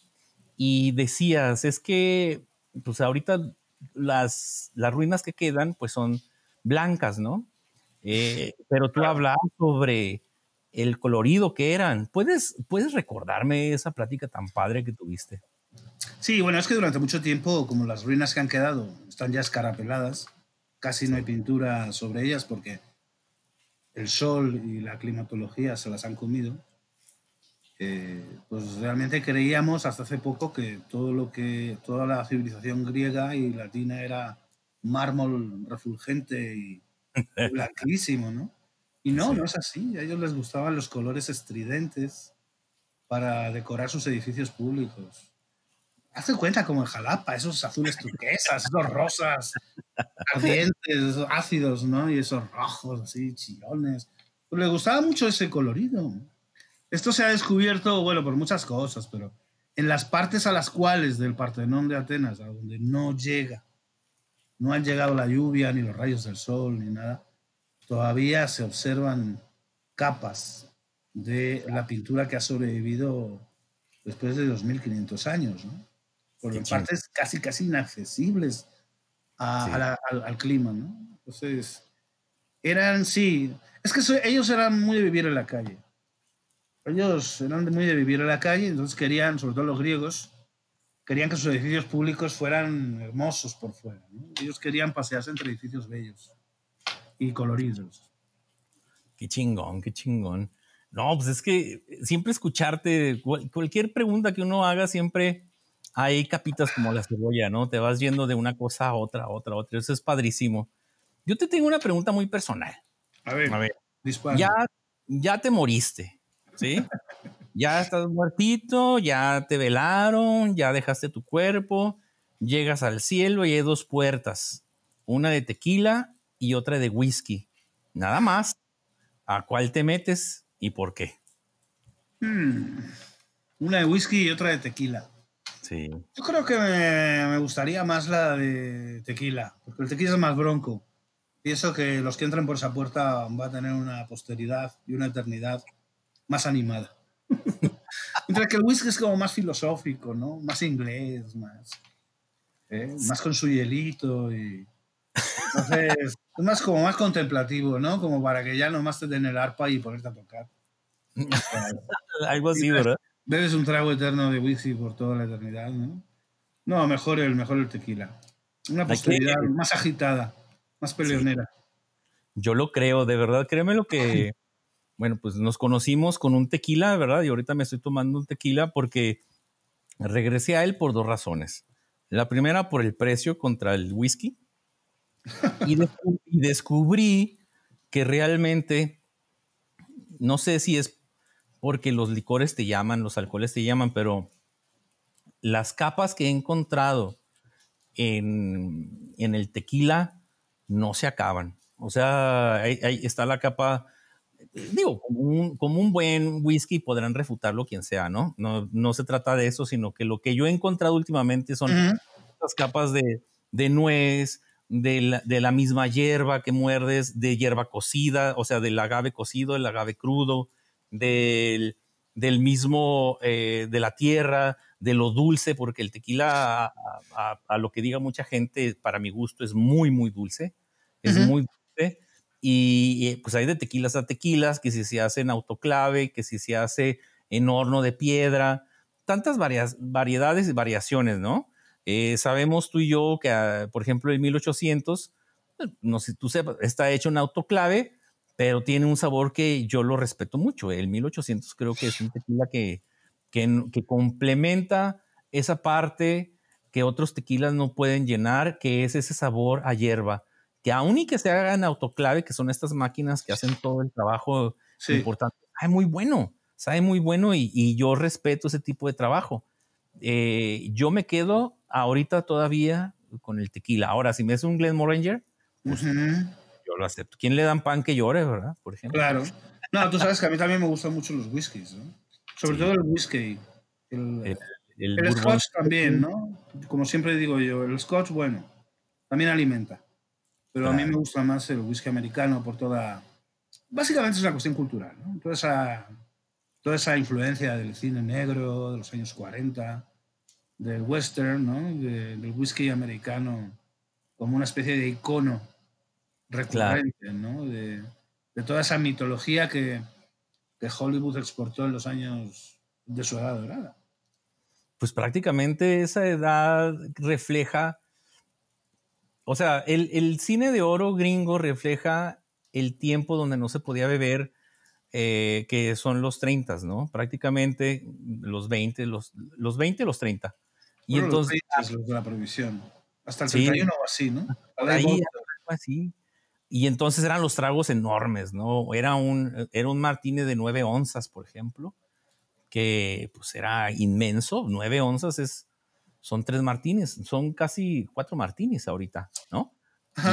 y decías, es que, pues ahorita las, las ruinas que quedan, pues son blancas, ¿no? Eh, pero tú hablabas sobre el colorido que eran. ¿Puedes, ¿Puedes recordarme esa plática tan padre que tuviste? Sí, bueno, es que durante mucho tiempo, como las ruinas que han quedado están ya escarapeladas, casi no hay pintura sobre ellas porque el sol y la climatología se las han comido. Eh, pues realmente creíamos hasta hace poco que todo lo que toda la civilización griega y latina era mármol refulgente y blanquísimo, ¿no? Y no, no es así. A ellos les gustaban los colores estridentes para decorar sus edificios públicos. Hazte cuenta como en Jalapa, esos azules turquesas, esos rosas ardientes, esos ácidos, ¿no? Y esos rojos así, chillones. Pues le gustaba mucho ese colorido. Esto se ha descubierto, bueno, por muchas cosas, pero en las partes a las cuales del Partenón de Atenas, a donde no llega, no han llegado la lluvia, ni los rayos del sol, ni nada, todavía se observan capas de la pintura que ha sobrevivido después de 2500 años, ¿no? Por partes casi, casi inaccesibles al, clima, ¿no? Entonces, eran, sí, es que ellos eran muy de vivir en la calle. Ellos eran muy de vivir en la calle, entonces querían, sobre todo los griegos, querían que sus edificios públicos fueran hermosos por fuera. Ellos querían pasearse entre edificios bellos y coloridos. Qué chingón, qué chingón. No, pues es que siempre escucharte, cualquier pregunta que uno haga, siempre hay capitas como la cebolla, ¿no? Te vas yendo de una cosa a otra, a otra, a otra. Eso es padrísimo. Yo te tengo una pregunta muy personal. A ver, a ver. Ya, ya te moriste, ¿sí? ya estás muertito, ya te velaron, ya dejaste tu cuerpo, llegas al cielo y hay dos puertas, una de tequila y otra de whisky. Nada más. ¿A cuál te metes? ¿Y por qué? Hmm. Una de whisky y otra de tequila. Sí. Yo creo que me, gustaría más la de tequila, porque el tequila es más bronco. Pienso que los que entren por esa puerta van a tener una posteridad y una eternidad más animada. Mientras que el whisky es como más filosófico, ¿no? Más inglés, más, ¿eh? más con su hielito y... Entonces, es más como más contemplativo, ¿no? Como para que ya nomás te den el arpa y ponerte a tocar. Algo así, ¿verdad? Bebes un trago eterno de whisky por toda la eternidad, ¿no? No, mejor el, mejor el tequila. Una posteridad más agitada, más peleonera. Yo lo creo, de verdad, créeme lo que... Bueno, pues nos conocimos con un tequila, ¿verdad? Y ahorita me estoy tomando un tequila porque regresé a él por dos razones. La primera por el precio contra el whisky y, descubrí que realmente, no sé si es porque los licores te llaman, los alcoholes te llaman, pero las capas que he encontrado en, el tequila no se acaban. O sea, ahí, está la capa, digo, como un, buen whisky podrán refutarlo quien sea, ¿no? ¿no? No se trata de eso, sino que lo que yo he encontrado últimamente son las capas de, de nuez, de la, misma hierba que muerdes, de hierba cocida, o sea, del agave cocido, el agave crudo, del, del mismo, eh, de la tierra, de lo dulce, porque el tequila, a, lo que diga mucha gente, para mi gusto, es muy, muy dulce, es muy dulce. Y pues hay de tequilas a tequilas, que si se hace en autoclave, que si se hace en horno de piedra, tantas variedades y variaciones, ¿no? Eh, sabemos tú y yo que, ah, por ejemplo, el 1800, pues, no sé si tú sepas, está hecho en autoclave, pero tiene un sabor que yo lo respeto mucho. El 1800 creo que es un tequila que, que, que complementa esa parte que otros tequilas no pueden llenar, que es ese sabor a hierba, que aún y que se haga en autoclave, que son estas máquinas que hacen todo el trabajo importante, sabe muy bueno, sabe muy bueno y, y, yo respeto ese tipo de trabajo. Eh, yo me quedo ahorita todavía con el tequila. Ahora, si me es un Glenmorangie, pues yo lo acepto. ¿Quién le dan pan que llore, verdad? Por ejemplo. Claro. No, tú sabes que a mí también me gustan mucho los whiskies, ¿no? Sobre todo el whisky. El, el, scotch también, ¿no? Como siempre digo yo, el scotch, bueno, también alimenta. Pero a mí me gusta más el whisky americano por toda... Básicamente es una cuestión cultural, ¿no? Toda esa, toda esa influencia del cine negro de los años 40, del western, ¿no? del whisky americano como una especie de icono recurrente, ¿no? De, toda esa mitología que, que, Hollywood exportó en los años de su edad dorada. Pues prácticamente esa edad refleja, o sea, el, el cine de oro gringo refleja el tiempo donde no se podía beber, eh, que son los 30, ¿no? Prácticamente los 20, los, los 20, los 30. Y entonces. Los de la prohibición. Hasta el 31 o así, ¿no? Ahí, así. Y entonces eran los tragos enormes, ¿no? Era un, era un martini de 9 onzas, por ejemplo, que pues era inmenso. 9 onzas es, son tres martines, son casi cuatro martinis ahorita, ¿no?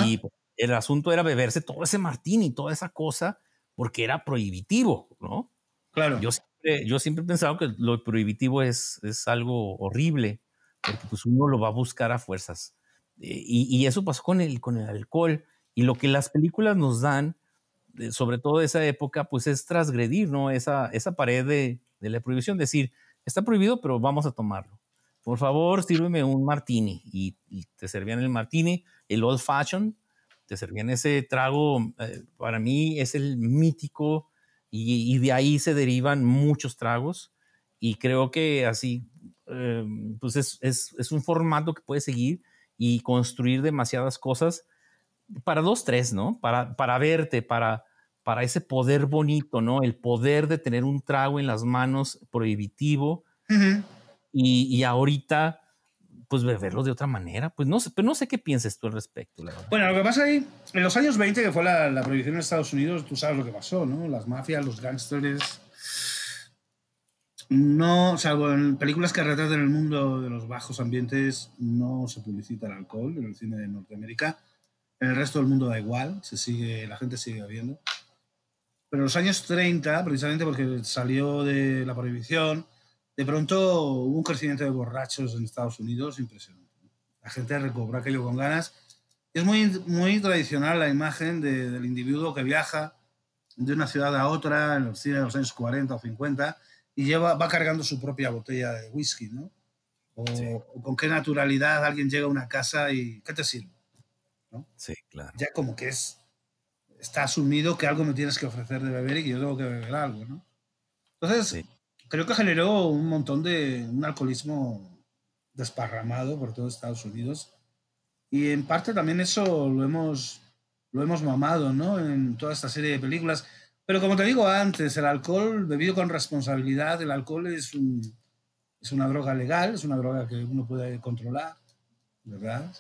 Y pues, el asunto era beberse todo ese martini, toda esa cosa, porque era prohibitivo, ¿no? Claro. Yo siempre, yo siempre he pensado que lo prohibitivo es, es algo horrible porque pues uno lo va a buscar a fuerzas. Eh, y, eso pasó con el, con el alcohol. Y lo que las películas nos dan, eh, sobre todo de esa época, pues es transgredir, ¿no? Esa, esa pared de, de la prohibición, decir, está prohibido, pero vamos a tomarlo. Por favor, sírveme un martini. Y, te servían el martini, el old fashion, te servían ese trago, eh, para mí es el mítico, y, y, de ahí se derivan muchos tragos. Y creo que así Em, pues es, es, es, un formato que puedes seguir y construir demasiadas cosas para dos, tres, ¿no? Para, para verte, para, para ese poder bonito, ¿no? El poder de tener un trago en las manos prohibitivo y, y, ahorita, pues beberlo de otra manera. Pues no sé, pero no sé qué piensas tú al respecto. Bueno, lo que pasa ahí, en los años 20, que fue la, la, prohibición en Estados Unidos, tú sabes lo que pasó, ¿no? Las mafias, los gángsters. No, salvo en películas que retratan el mundo de los bajos ambientes, no se publicita el alcohol en el cine de Norteamérica. En el resto del mundo da igual, se sigue, la gente sigue bebiendo. Pero en los años 30, precisamente porque salió de la prohibición, de pronto hubo un crecimiento de borrachos en Estados Unidos impresionante. La gente recobró aquello con ganas. Es muy, muy tradicional la imagen de, del individuo que viaja de una ciudad a otra en los, de los años 40 o 50 y lleva, va cargando su propia botella de whisky, ¿no? O, o, con qué naturalidad alguien llega a una casa y ¿qué te sirve? ¿No? Sí, claro. Ya como que es está asumido que algo me tienes que ofrecer de beber y que yo tengo que beber algo, ¿no? Entonces, creo que generó un montón de un alcoholismo desparramado por todo Estados Unidos. Y en parte también eso lo hemos, lo hemos mamado, ¿no? En toda esta serie de películas. Pero como te digo antes, el alcohol bebido con responsabilidad, el alcohol es, un, es una droga legal, es una droga que uno puede controlar, ¿verdad?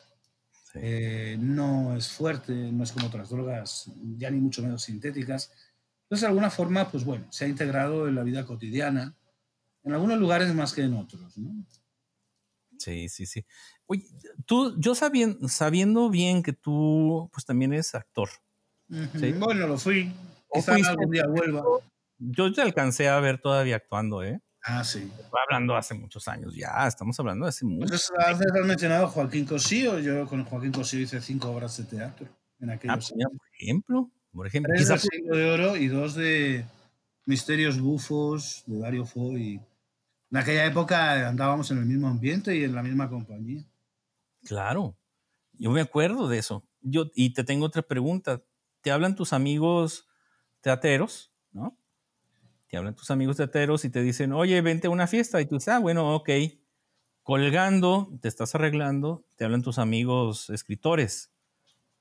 Eh, no es fuerte, no es como otras drogas, ya ni mucho menos sintéticas. Entonces, de alguna forma, pues bueno, se ha integrado en la vida cotidiana, en algunos lugares más que en otros, ¿no? Sí, sí, sí. Oye, tú, yo sabiendo, sabiendo bien que tú, pues también eres actor. ¿sí? Bueno, lo fui. Quizá algún día vuelva. Yo te alcancé a ver todavía actuando, ¿eh? Ah, sí. Estoy hablando hace muchos años ya, estamos hablando de hace mucho. Pues has mencionado Joaquín Cosío, yo con Joaquín Cosío hice cinco obras de teatro en aquellos ah, Por ejemplo, por ejemplo. Tres de Siglo de Oro y dos de Misterios Bufos, de Dario Fo y en aquella época andábamos en el mismo ambiente y en la misma compañía. Claro, yo me acuerdo de eso. Yo, y te tengo otra pregunta. ¿Te hablan tus amigos teateros, no? Te hablan tus amigos teateros y te dicen, oye, vente a una fiesta. Y tú dices, ah, bueno, ok. Colgando, te estás arreglando, te hablan tus amigos escritores.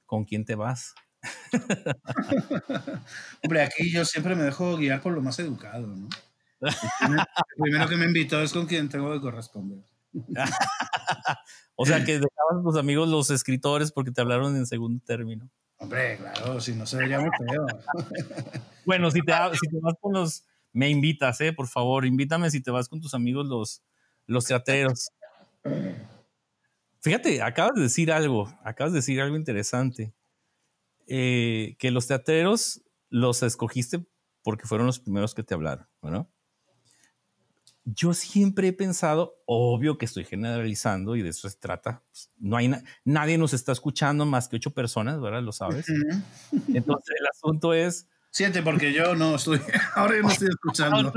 ¿Con quién te vas? Hombre, aquí yo siempre me dejo guiar por lo más educado, ¿no? El primero que me invitó es con quien tengo que corresponder. o sea, que dejabas a tus amigos los escritores porque te hablaron en segundo término. Hombre, claro, si no se vería muy feo. bueno, si te, si te vas con los me invitas, ¿eh? Por favor, invítame si te vas con tus amigos los, los teateros. Fíjate, acabas de decir algo, acabas de decir algo interesante. Eh, que los teateros los escogiste porque fueron los primeros que te hablaron, ¿no? Yo siempre he pensado, obvio que estoy generalizando y de eso se trata. Pues, no hay nadie nos está escuchando más que ocho personas, ¿verdad? Lo sabes. Entonces el asunto es, Siete, porque yo no estoy, ahora yo no estoy escuchando.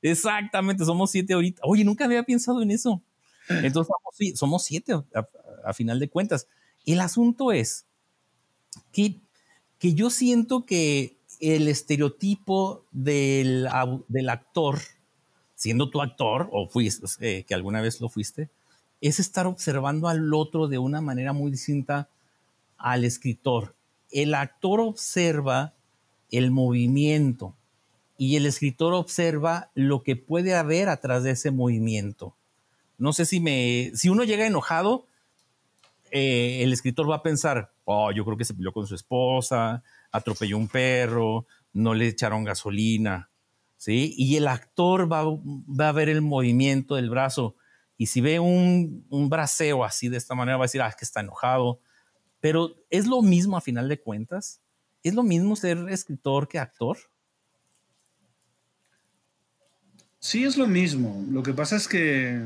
Exactamente, somos siete ahorita. Oye, nunca había pensado en eso. Entonces somos, siete a, final de cuentas. El asunto es que, que yo siento que el estereotipo del, del actor, siendo tu actor, o fuiste, eh, que alguna vez lo fuiste, es estar observando al otro de una manera muy distinta al escritor el actor observa el movimiento y el escritor observa lo que puede haber atrás de ese movimiento. No sé si me, si uno llega enojado, eh, el escritor va a pensar, oh, yo creo que se peleó con su esposa, atropelló un perro, no le echaron gasolina, ¿sí? Y el actor va, a ver el movimiento del brazo y si ve un, un braceo así de esta manera va a decir, ah, que está enojado, pero es lo mismo a final de cuentas. ¿Es lo mismo ser escritor que actor? Sí, es lo mismo. Lo que pasa es que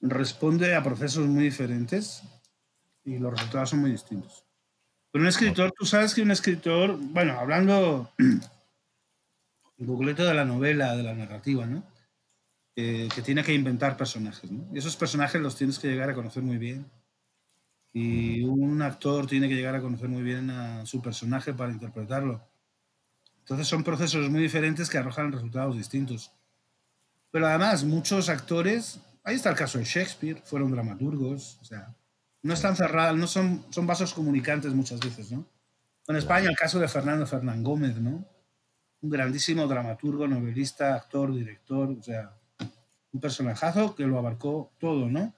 responde a procesos muy diferentes y los resultados son muy distintos. Pero un escritor, tú sabes que un escritor, bueno, hablando un poquito de la novela, de la narrativa, ¿no? Eh, que tiene que inventar personajes, ¿no? Y esos personajes los tienes que llegar a conocer muy bien y un actor tiene que llegar a conocer muy bien a su personaje para interpretarlo. Entonces son procesos muy diferentes que arrojan resultados distintos. Pero además, muchos actores, ahí está el caso de Shakespeare, fueron dramaturgos, o sea, no están cerrados, no son, son vasos comunicantes muchas veces, ¿no? En España el caso de Fernando Fernán Gómez, ¿no? Un grandísimo dramaturgo, novelista, actor, director, o sea, un personajazo que lo abarcó todo, ¿no?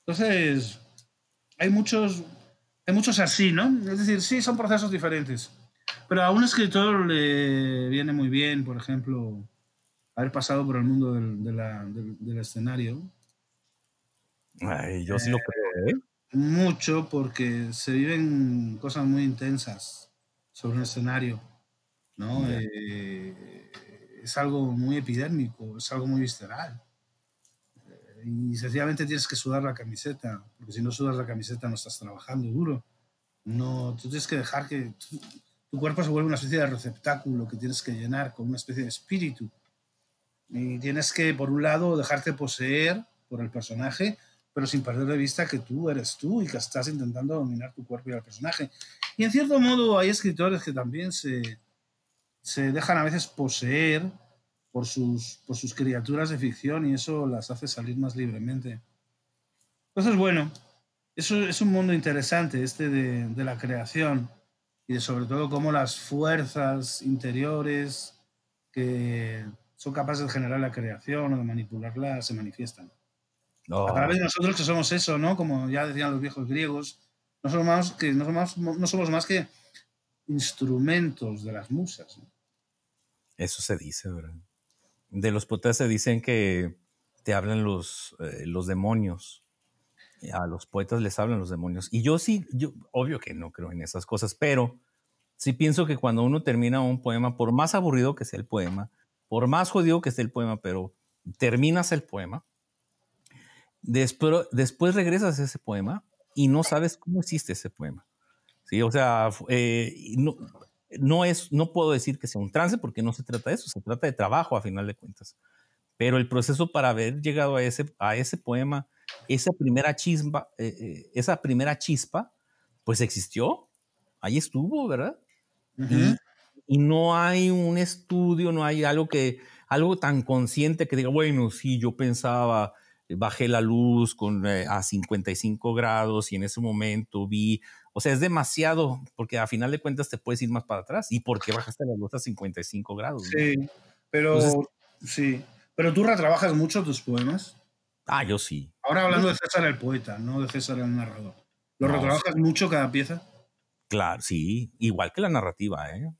Entonces, hay muchos, hay muchos así, ¿no? Es decir, sí, son procesos diferentes. Pero a un escritor le viene muy bien, por ejemplo, haber pasado por el mundo del, del, escenario. Ay, yo sí lo creo, ¿eh? Mucho, porque se viven cosas muy intensas sobre un escenario, ¿no? Eh, es algo muy epidérmico, es algo muy visceral. Y sencillamente tienes que sudar la camiseta, porque si no sudas la camiseta no estás trabajando duro. No, tú tienes que dejar que tu cuerpo se vuelve una especie de receptáculo que tienes que llenar con una especie de espíritu. Y tienes que, por un lado, dejarte poseer por el personaje, pero sin perder de vista que tú eres tú y que estás intentando dominar tu cuerpo y el personaje. Y en cierto modo hay escritores que también se, se dejan a veces poseer por sus, por sus criaturas de ficción y eso las hace salir más libremente. Entonces, bueno, eso es un mundo interesante, este de, de la creación y de sobre todo cómo las fuerzas interiores que son capaces de generar la creación o de manipularla se manifiestan. A través de nosotros que somos eso, ¿no? Como ya decían los viejos griegos, no somos más que, no somos, no somos más que instrumentos de las musas. Eso se dice, ¿verdad? De los poetas se dicen que te hablan los, eh, los demonios a los poetas les hablan los demonios. Y yo sí, yo, obvio que no creo en esas cosas, pero sí pienso que cuando uno termina un poema, por más aburrido que sea el poema, por más jodido que esté el poema, pero terminas el poema, después, después regresas a ese poema y no sabes cómo hiciste ese poema. Sí, o sea, eh, no, no, es, no puedo decir que sea un trance porque no se trata de eso, se trata de trabajo a final de cuentas. Pero el proceso para haber llegado a ese, a ese poema, esa primera chispa, eh, eh, esa primera chispa, pues existió, ahí estuvo, ¿verdad? y, no hay un estudio, no hay algo que, algo tan consciente que diga, bueno, sí, yo pensaba, bajé la luz con, eh, a 55 grados y en ese momento vi, o sea, es demasiado, porque a final de cuentas te puedes ir más para atrás. ¿Y por qué bajaste la luz a 55 grados? Sí, pero, sí, pero tú retrabajas mucho tus poemas. Ah, yo sí. Ahora hablando de César el poeta, no de César el narrador. ¿Lo retrabajas mucho cada pieza? Claro, sí. Igual que la narrativa, ¿eh?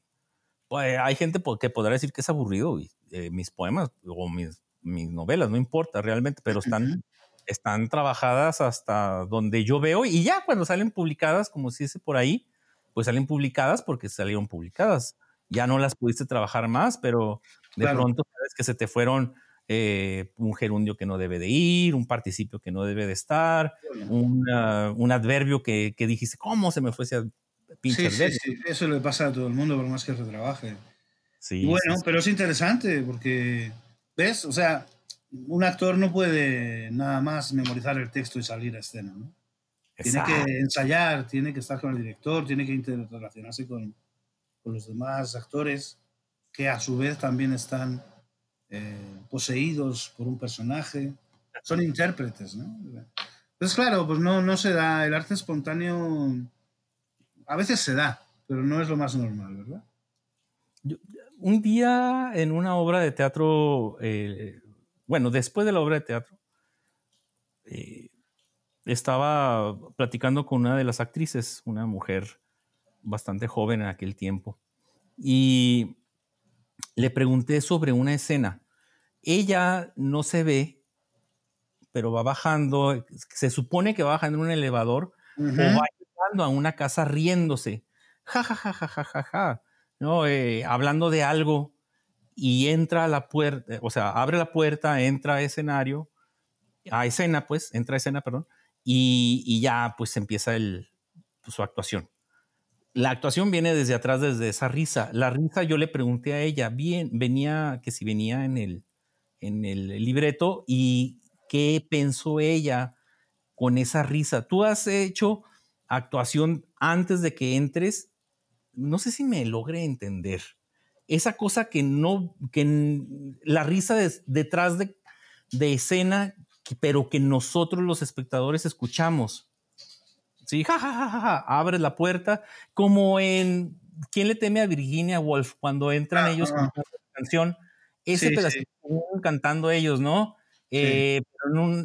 Pues hay gente que podrá decir que es aburrido. Eh, mis poemas o mis, mis, novelas, no importa realmente, pero están, están trabajadas hasta donde yo veo y ya cuando salen publicadas, como se dice por ahí, pues salen publicadas porque salieron publicadas. Ya no las pudiste trabajar más, pero de pronto sabes que se te fueron eh, un gerundio que no debe de ir, un participio que no debe de estar, un adverbio que, que, dijiste, ¿cómo se me fue ese pinche sí, Sí, eso le pasa a todo el mundo por más que se trabaje. Sí, bueno, pero es interesante porque, ¿ves? O sea, un actor no puede nada más memorizar el texto y salir a escena, ¿no? Tiene que ensayar, tiene que estar con el director, tiene que interrelacionarse con, con los demás actores que a su vez también están eh, poseídos por un personaje, son intérpretes, ¿no? Entonces, claro, pues no, no se da, el arte espontáneo a veces se da, pero no es lo más normal, ¿verdad? un día en una obra de teatro, eh, bueno, después de la obra de teatro, eh, estaba platicando con una de las actrices, una mujer bastante joven en aquel tiempo, y le pregunté sobre una escena. Ella no se ve, pero va bajando, se supone que va bajando en un elevador o va llegando a una casa riéndose, ja, ja, ja, ja, ja, ja, ja, ¿no? Eh, hablando de algo y entra a la puerta, o sea, abre la puerta, entra a escenario, a escena, pues, entra a escena, perdón, y, y ya pues empieza el, pues, su actuación la actuación viene desde atrás, desde esa risa. La risa yo le pregunté a ella, bien, venía, que si venía en el, en el libreto y qué pensó ella con esa risa. Tú has hecho actuación antes de que entres. No sé si me logré entender. Esa cosa que no, que la risa detrás de, de escena, pero que nosotros los espectadores escuchamos. Sí, ja, abres la puerta, como en ¿Quién le teme a Virginia Woolf? Cuando entran ellos con la canción, ese pedacito cantando ellos, ¿no? Eh,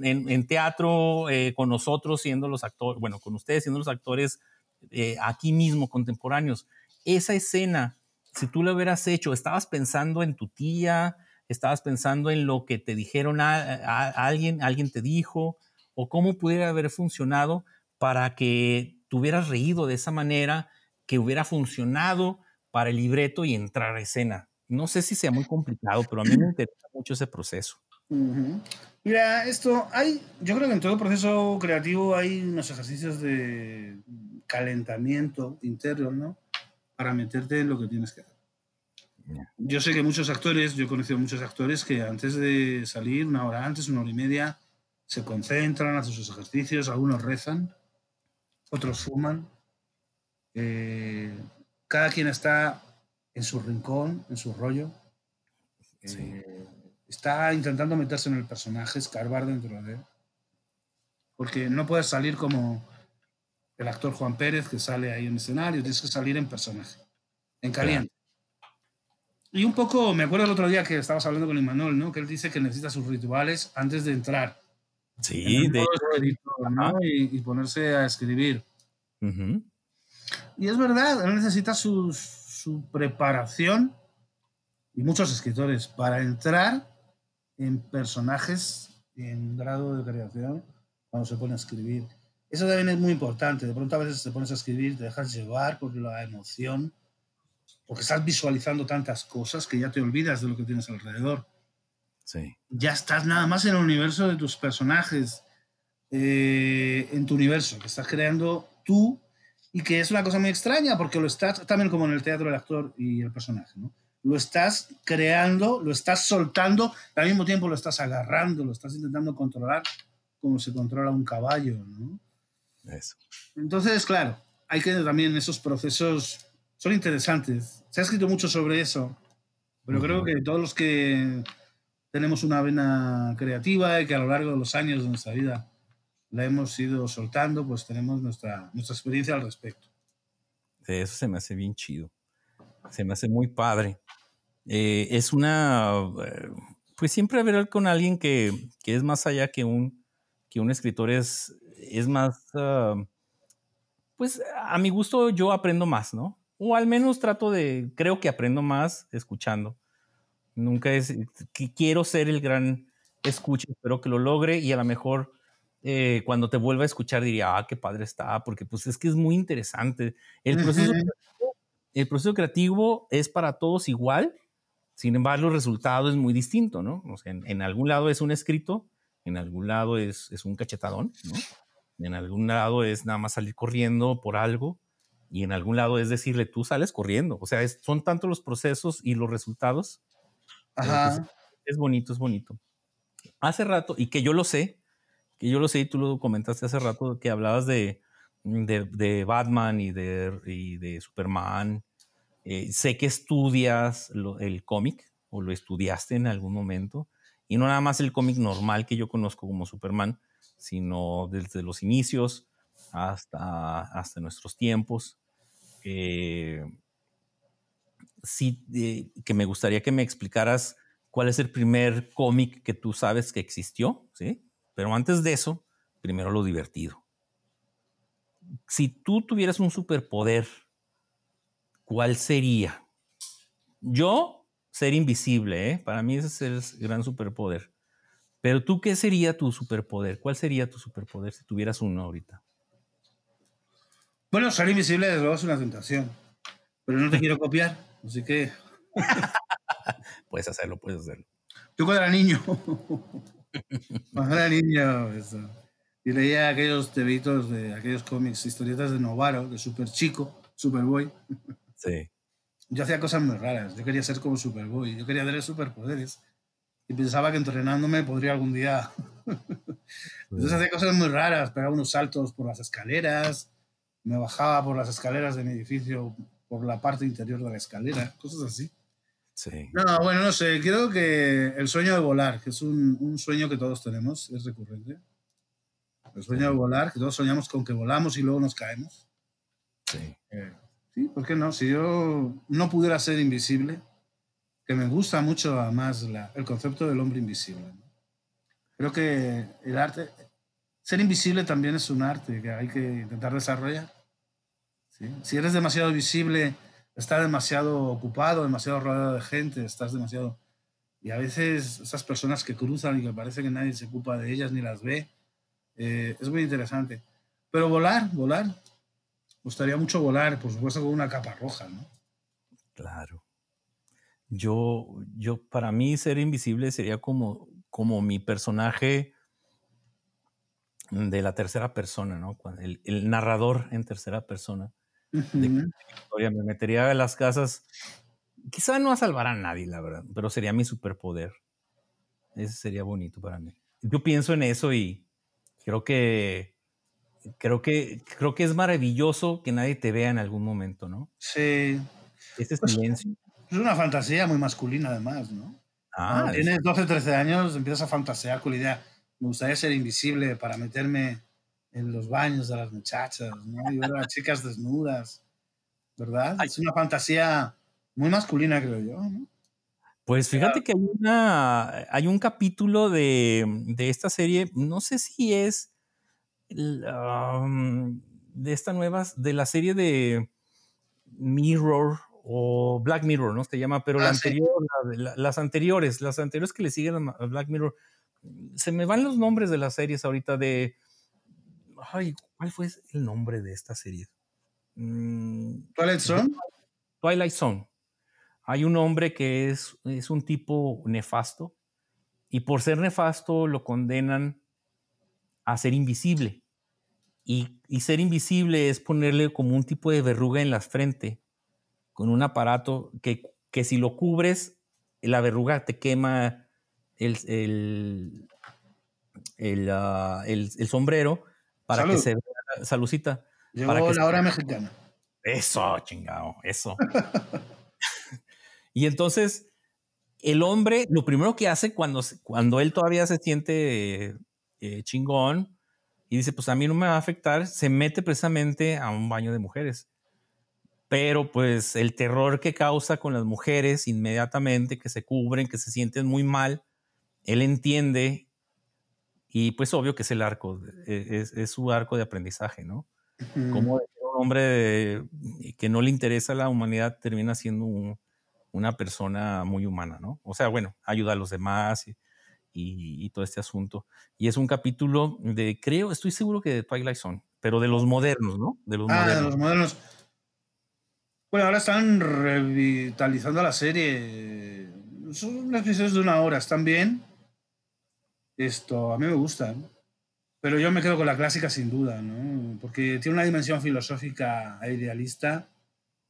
en, teatro, eh, con nosotros siendo los actores, bueno, con ustedes siendo los actores eh, aquí mismo, contemporáneos. Esa escena, si tú lo hubieras hecho, estabas pensando en tu tía, estabas pensando en lo que te dijeron a, alguien, alguien te dijo, o cómo pudiera haber funcionado para que te hubieras reído de esa manera, que hubiera funcionado para el libreto y entrar a escena. No sé si sea muy complicado, pero a mí me interesa mucho ese proceso. Mira, esto hay, yo creo que en todo proceso creativo hay unos ejercicios de calentamiento interno, ¿no? Para meterte en lo que tienes que hacer. Yo sé que muchos actores, yo he conocido muchos actores que antes de salir, una hora antes, una hora y media, se concentran, hacen sus ejercicios, algunos rezan, otros fuman. Eh, cada quien está en su rincón, en su rollo. Eh, está intentando meterse en el personaje, escarbar dentro de él. Porque no puedes salir como el actor Juan Pérez que sale ahí en escenario, tienes que salir en personaje, en caliente. Y un poco, me acuerdo el otro día que estabas hablando con Imanol, ¿no? Que él dice que necesita sus rituales antes de entrar. Sí, de y, ponerse a escribir. Y es verdad, él necesita su, su preparación, y muchos escritores, para entrar en personajes en grado de creación cuando se pone a escribir. Eso también es muy importante. De pronto a veces te pones a escribir, te dejas llevar por la emoción, porque estás visualizando tantas cosas que ya te olvidas de lo que tienes alrededor. Sí. Ya estás nada más en el universo de tus personajes, eh, en tu universo, que estás creando tú y que es una cosa muy extraña porque lo estás también como en el teatro del actor y el personaje, ¿no? lo estás creando, lo estás soltando, al mismo tiempo lo estás agarrando, lo estás intentando controlar como se controla un caballo, ¿no? Eso. Entonces, claro, hay que también esos procesos son interesantes. Se ha escrito mucho sobre eso, pero creo que todos los que tenemos una vena creativa y que a lo largo de los años de nuestra vida la hemos ido soltando, pues tenemos nuestra, nuestra experiencia al respecto. Eso se me hace bien chido se me hace muy padre. Eh, es una, eh, pues siempre hablar con alguien que, que, es más allá que un, que un escritor, es, es más, ah, pues a mi gusto yo aprendo más, ¿no? O al menos trato de, creo que aprendo más escuchando. Nunca es, que quiero ser el gran escucha, espero que lo logre y a lo mejor eh, cuando te vuelva a escuchar diría, ah, qué padre está, porque pues es que es muy interesante. El proceso el proceso creativo es para todos igual, sin embargo, el resultado es muy distinto, ¿no? O sea, en, algún lado es un escrito, en algún lado es, es, un cachetadón, ¿no? En algún lado es nada más salir corriendo por algo y en algún lado es decirle, tú sales corriendo. O sea, son tanto los procesos y los resultados. Pues, Ajá. es bonito, es bonito. Hace rato, y que yo lo sé, que yo lo sé y tú lo comentaste hace rato, que hablabas de, de, Batman y de, y de Superman. Eh, sé que estudias el cómic o lo estudiaste en algún momento. Y no nada más el cómic normal que yo conozco como Superman, sino desde los inicios hasta, hasta nuestros tiempos. Eh, sí, eh, que me gustaría que me explicaras cuál es el primer cómic que tú sabes que existió, ¿sí? Pero antes de eso, primero lo divertido si tú tuvieras un superpoder, ¿cuál sería? Yo, ser invisible, ¿eh? Para mí ese es el gran superpoder. Pero tú, ¿qué sería tu superpoder? ¿Cuál sería tu superpoder si tuvieras uno ahorita? Bueno, ser invisible desde luego es una tentación. Pero no te quiero copiar, así que... puedes hacerlo, puedes hacerlo. Yo cuando era niño. cuando era niño, eso y leía aquellos tebitos de aquellos cómics, historietas de Novaro, de Super Chico, Superboy. Sí. Yo hacía cosas muy raras. Yo quería ser como Superboy. Yo quería tener superpoderes. Y pensaba que entrenándome podría algún día. Entonces hacía cosas muy raras. Pegaba unos saltos por las escaleras. Me bajaba por las escaleras de mi edificio, por la parte interior de la escalera. Cosas así. Sí. No, bueno, no sé. Creo que el sueño de volar, que es un, un sueño que todos tenemos, es recurrente el sueño de volar, que todos soñamos con que volamos y luego nos caemos. Sí. Eh, sí, ¿por qué no? Si yo no pudiera ser invisible, que me gusta mucho además el concepto del hombre invisible. Creo que el arte, ser invisible también es un arte que hay que intentar desarrollar. Si eres demasiado visible, estás demasiado ocupado, demasiado rodeado de gente, estás demasiado... Y a veces esas personas que cruzan y que parece que nadie se ocupa de ellas ni las ve, eh, es muy interesante. Pero volar, volar, gustaría mucho volar, por supuesto con una capa roja, ¿no? Claro. Yo, yo, para mí ser invisible sería como, como mi personaje de la tercera persona, ¿no? El, el narrador en tercera persona. Uh -huh. de me metería a las casas. Quizá no a salvar a nadie, la verdad, pero sería mi superpoder. Ese sería bonito para mí. Yo pienso en eso y creo que creo que creo que es maravilloso que nadie te vea en algún momento, ¿no? Sí. Ese silencio. Es una fantasía muy masculina, además, ¿no? Ah, Tienes 12, 13 años, empiezas a fantasear con la idea. Me gustaría ser invisible para meterme en los baños de las muchachas, ¿no? Y ver a las chicas desnudas, ¿verdad? Ay. Es una fantasía muy masculina, creo yo, ¿no? Pues fíjate que hay, una, hay un capítulo de, de esta serie, no sé si es um, de esta nueva, de la serie de Mirror o Black Mirror, ¿no? Se llama, pero ah, la sí. las anteriores, las anteriores que le siguen a Black Mirror, se me van los nombres de las series ahorita de... Ay, ¿cuál fue el nombre de esta serie? Mm, Twilight Zone. Twilight Zone. Hay un hombre que es, es un tipo nefasto y por ser nefasto lo condenan a ser invisible. Y, y, ser invisible es ponerle como un tipo de verruga en la frente con un aparato que, que si lo cubres, la verruga te quema el, el, el, uh, el, el sombrero para Salud. que se vea, salucita. Llegó para que la hora mexicana. Eso, chingado, eso. y entonces, el hombre, lo primero que hace cuando, cuando él todavía se siente eh, chingón y dice, pues a mí no me va a afectar, se mete precisamente a un baño de mujeres. Pero pues el terror que causa con las mujeres inmediatamente, que se cubren, que se sienten muy mal, él entiende y pues obvio que es el arco, es, es su arco de aprendizaje, ¿no? Uh -huh. Como un hombre de, que no le interesa a la humanidad termina siendo un, una persona muy humana, ¿no? O sea, bueno, ayuda a los demás y, y, y, todo este asunto. Y es un capítulo de, creo, estoy seguro que de Twilight Zone, pero de los modernos, ¿no? De los ah, modernos. de los modernos. Bueno, ahora están revitalizando la serie. Son episodios de una hora, están bien esto, a mí me gusta, pero yo me quedo con la clásica sin duda, ¿no? Porque tiene una dimensión filosófica e idealista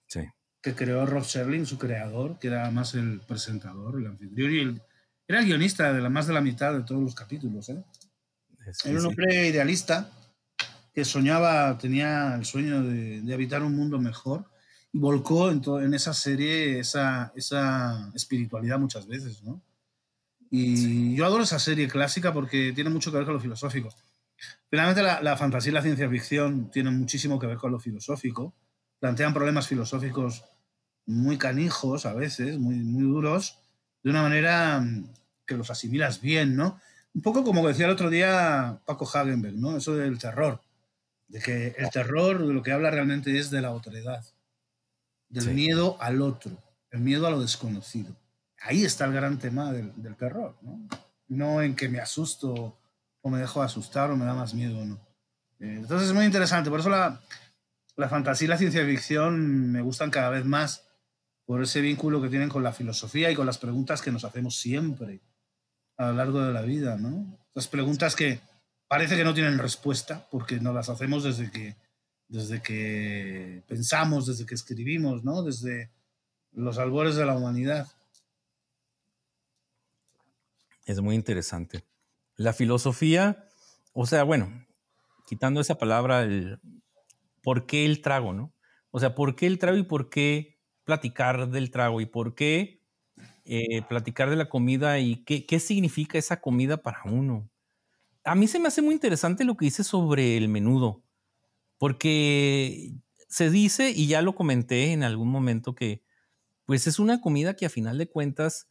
sí. que creó Rob Sherling, su creador, que era más el presentador, el anfitrión, y el, era el guionista de la, más de la mitad de todos los capítulos, ¿eh? Es era un hombre sí. idealista que soñaba, tenía el sueño de, de, habitar un mundo mejor volcó en, en esa serie esa, esa espiritualidad muchas veces, ¿no? Y sí. yo adoro esa serie clásica porque tiene mucho que ver con lo filosófico. Finalmente, la, la, fantasía y la ciencia ficción tienen muchísimo que ver con lo filosófico. Plantean problemas filosóficos muy canijos a veces, muy, muy duros, de una manera mm, que los asimilas bien, ¿no? Un poco como decía el otro día Paco Hagenberg, ¿no? Eso del terror. De que el terror de lo que habla realmente es de la otredad, del sí. miedo al otro, el miedo a lo desconocido ahí está el gran tema del, del, terror, ¿no? No en que me asusto o me dejo asustar o me da más miedo, ¿no? Eh, entonces es muy interesante, por eso la, la fantasía y la ciencia ficción me gustan cada vez más por ese vínculo que tienen con la filosofía y con las preguntas que nos hacemos siempre a lo largo de la vida, ¿no? Esas preguntas que parece que no tienen respuesta porque nos las hacemos desde que, desde que pensamos, desde que escribimos, ¿no? Desde los albores de la humanidad. Es muy interesante. La filosofía, o sea, bueno, quitando esa palabra, el, ¿por qué el trago, no? O sea, ¿por qué el trago y por qué platicar del trago y por qué eh, platicar de la comida y qué, qué significa esa comida para uno? a mí se me hace muy interesante lo que dice sobre el menudo, porque se dice, y ya lo comenté en algún momento, que pues es una comida que a final de cuentas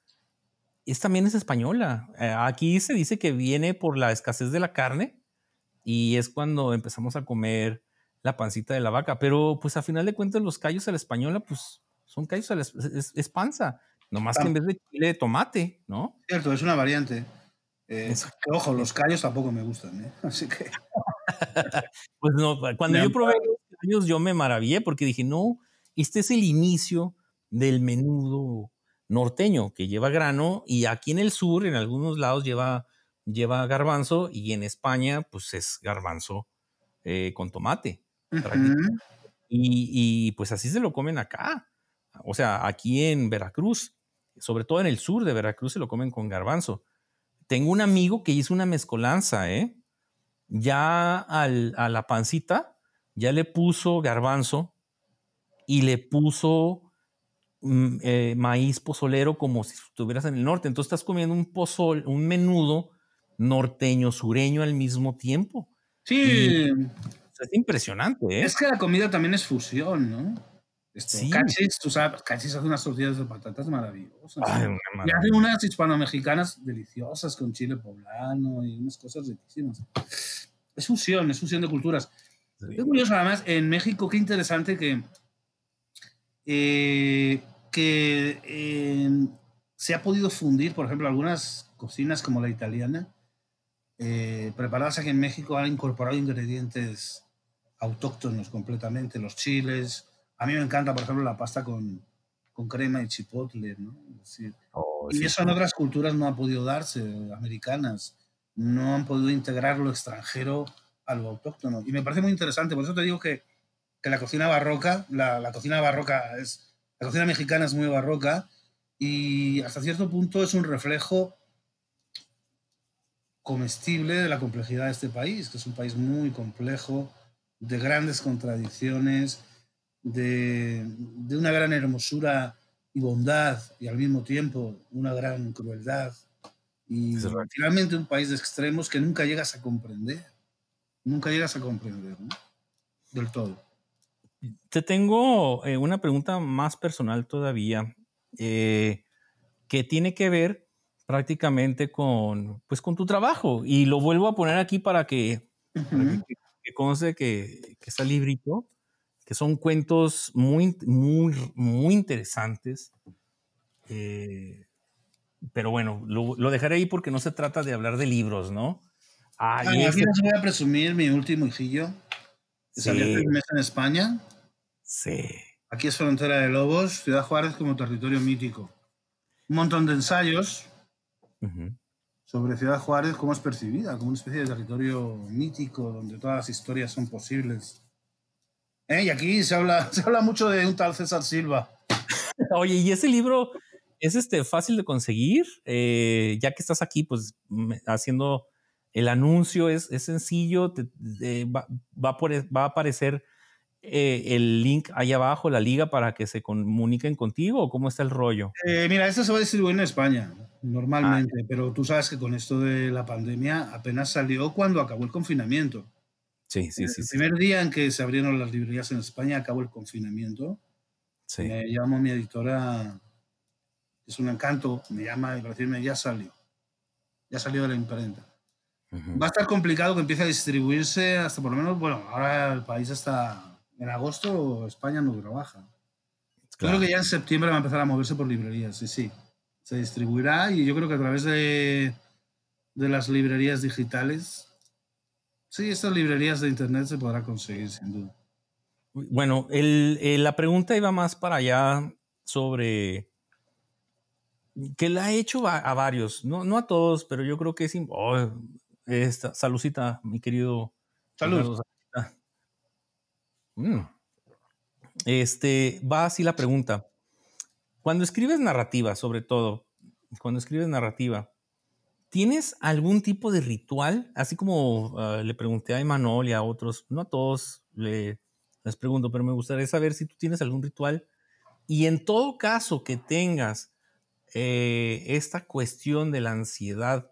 es también es española. Eh, aquí se dice que viene por la escasez de la carne y es cuando empezamos a comer la pancita de la vaca, pero pues a final de cuentas los callos a la española pues son callos a la, es, es panza, nomás que en vez de chile de tomate, ¿no? Cierto, es una variante. Eh, ojo, los callos tampoco me gustan, ¿eh? Así que. Pues no, cuando yo probé los callos, yo me maravillé porque dije, no, este es el inicio del menudo norteño que lleva grano y aquí en el sur, en algunos lados, lleva, lleva garbanzo y en España, pues es garbanzo eh, con tomate. y, y, pues así se lo comen acá. O sea, aquí en Veracruz, sobre todo en el sur de Veracruz, se lo comen con garbanzo. Tengo un amigo que hizo una mezcolanza, ¿eh? Ya al, a la pancita, ya le puso garbanzo y le puso mm, eh, maíz pozolero como si estuvieras en el norte. Entonces estás comiendo un pozol, un menudo norteño, sureño al mismo tiempo. Sí. es impresionante, ¿eh? Es que la comida también es fusión, ¿no? Esto, sí. Cachis, tú sabes, Cachis hace unas tortillas de patatas maravillosas. Ay, y hace unas hispano-mexicanas deliciosas con chile poblano y unas cosas riquísimas. Es fusión, es fusión de culturas. Sí. Es curioso, además, en México, qué interesante que, eh, que eh, se ha podido fundir, por ejemplo, algunas cocinas como la italiana, eh, preparadas aquí en México, han incorporado ingredientes autóctonos completamente, los chiles, a mí me encanta, por ejemplo, la pasta con, con crema y chipotle, ¿no? Decir, oh, y sí, eso en otras culturas no ha podido darse, americanas. No han podido integrar lo extranjero a lo autóctono. Y me parece muy interesante, por eso te digo que, que la cocina barroca, la, la, cocina barroca es, la cocina mexicana es muy barroca y hasta cierto punto es un reflejo comestible de la complejidad de este país, que es un país muy complejo, de grandes contradicciones, de, de, una gran hermosura y bondad y al mismo tiempo una gran crueldad. Y finalmente un país de extremos que nunca llegas a comprender. Nunca llegas a comprender, ¿no? Del todo. Te tengo eh, una pregunta más personal todavía, eh, que tiene que ver prácticamente con, pues, con tu trabajo. Y lo vuelvo a poner aquí para que, uh -huh. para que, que conste que, que está librito que son cuentos muy, muy, muy interesantes. Eh, pero bueno, lo, lo, dejaré ahí porque no se trata de hablar de libros, ¿no? Ah, ah, y aquí les voy a presumir mi último hijillo. Que sí. salió este mes en España. Sí. Aquí es Frontera de Lobos, Ciudad Juárez como territorio mítico. Un montón de ensayos uh -huh. sobre Ciudad Juárez, cómo es percibida, como una especie de territorio mítico donde todas las historias son posibles ¿Eh? Y aquí se habla, se habla mucho de un tal César Silva. Oye, ¿y ese libro es este, fácil de conseguir? Eh, ya que estás aquí, pues haciendo el anuncio, es, es sencillo, te, va, va, por, va, a aparecer eh, el link ahí abajo, la liga, para que se comuniquen contigo, o cómo está el rollo? Eh, mira, este se va a distribuir en España, normalmente, ah. pero tú sabes que con esto de la pandemia apenas salió cuando acabó el confinamiento. Sí, sí, sí. El sí. primer día en que se abrieron las librerías en España acabó el confinamiento. Sí. Me llamó mi editora, es un encanto, me llama para decirme, ya salió. Ya salió de la imprenta. Uh -huh. Va a estar complicado que empiece a distribuirse hasta por lo menos, bueno, ahora el país está en agosto, España no trabaja. Claro. Creo que ya en septiembre va a empezar a moverse por librerías, sí, sí. Se distribuirá y yo creo que a través de, de las librerías digitales Sí, estas librerías de internet se podrá conseguir, sin duda. Bueno, el, eh, la pregunta iba más para allá sobre que la ha hecho a, a varios, no, no, a todos, pero yo creo que es... Oh, esta, mi querido. Salud. Mm. Este, va así la pregunta. Cuando escribes narrativa, sobre todo, cuando escribes narrativa, ¿Tienes algún tipo de ritual? Así como uh, le pregunté a Emanuel y a otros, no a todos le, les pregunto, pero me gustaría saber si tú tienes algún ritual. Y en todo caso que tengas eh, esta cuestión de la ansiedad,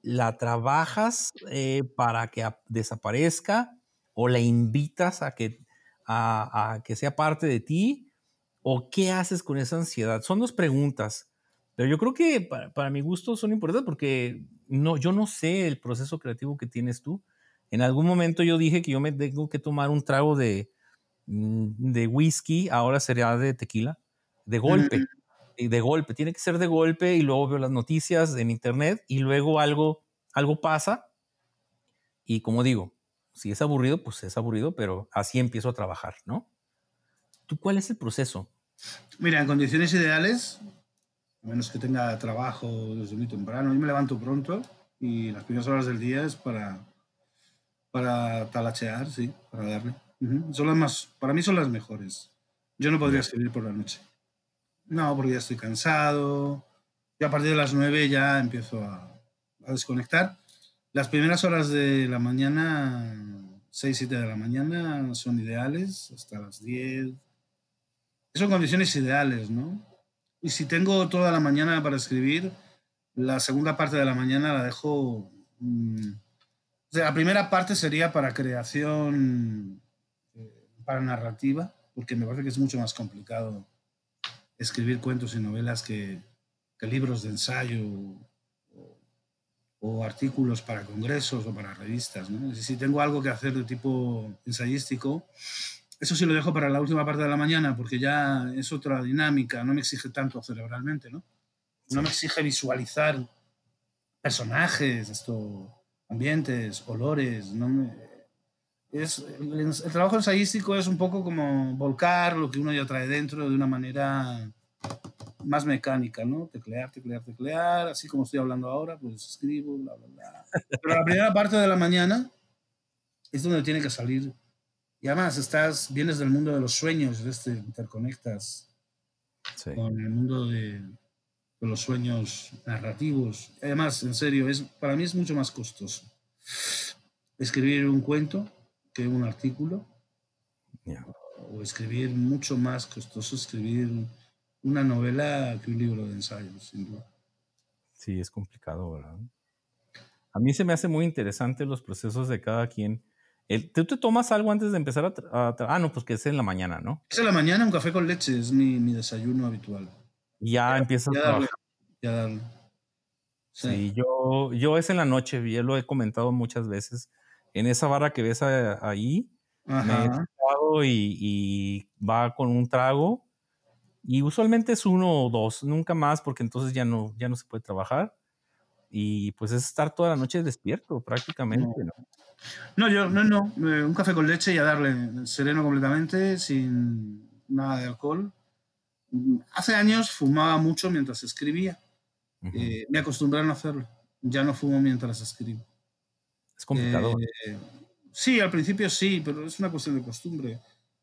la trabajas eh, para que desaparezca o la invitas a que, a, que sea parte de ti o qué haces con esa ansiedad? Son dos preguntas, pero yo creo que para, para mi gusto son importantes porque no, yo no sé el proceso creativo que tienes tú. En algún momento yo dije que yo me tengo que tomar un trago de, mm, de whisky, ahora sería de tequila, de golpe. De golpe, tiene que ser de golpe y luego veo las noticias en internet y luego algo, algo pasa y como digo, si es aburrido, pues es aburrido, pero así empiezo a trabajar, ¿no? ¿Tú cuál es el proceso? Mira, en condiciones ideales, a menos que tenga trabajo desde muy temprano, yo me levanto pronto y las primeras horas del día es para para talachear, sí, para darle. Son las más, para mí son las mejores. Yo no podría escribir por la noche. No, porque ya estoy cansado. Y a partir de las 9 ya empiezo a, a desconectar. Las primeras horas de la mañana, 6, 7 de la mañana, son ideales, hasta las 10. Son condiciones ideales, ¿no? Y si tengo toda la mañana para escribir, la segunda parte de la mañana la dejo mmm, la primera parte sería para creación, eh, para narrativa, porque me parece que es mucho más complicado escribir cuentos y novelas que, libros de ensayo o, artículos para congresos o para revistas. Si tengo algo que hacer de tipo ensayístico, eso sí lo dejo para la última parte de la mañana, porque ya es otra dinámica, no me exige tanto cerebralmente, ¿no? No me exige visualizar personajes, esto ambientes, olores. No me, es, el, trabajo ensayístico es un poco como volcar lo que uno ya trae dentro de una manera más mecánica, ¿no? Teclear, teclear, teclear, así como estoy hablando ahora, pues escribo, bla, bla, bla. Pero la primera parte de la mañana es donde tiene que salir. Y además estás, vienes del mundo de los sueños, te interconectas con el mundo de, con los sueños narrativos. Además, en serio, es, para mí es mucho más costoso escribir un cuento que un artículo. O escribir mucho más costoso escribir una novela que un libro de ensayos, sin duda. Sí, es complicado, ¿verdad? A mí se me hace muy interesante los procesos de cada quien. ¿Tú te tomas algo antes de empezar a, Ah, no, pues que es en la mañana, ¿no? Es en la mañana un café con leche, es mi, mi desayuno habitual. Ya, empieza a trabajar. Sí. yo, yo es en la noche, ya lo he comentado muchas veces. En esa barra que ves ahí, me he y, y va con un trago. Y usualmente es uno o dos, nunca más, porque entonces ya no, ya no se puede trabajar. Y pues es estar toda la noche despierto prácticamente, ¿no? No, yo, no, no. Eh, un café con leche y a darle sereno completamente, sin nada de alcohol. Hace años fumaba mucho mientras escribía. Eh, me acostumbraron a hacerlo. Ya no fumo mientras escribo. Es complicado. Eh, sí, al principio sí, pero es una cuestión de costumbre.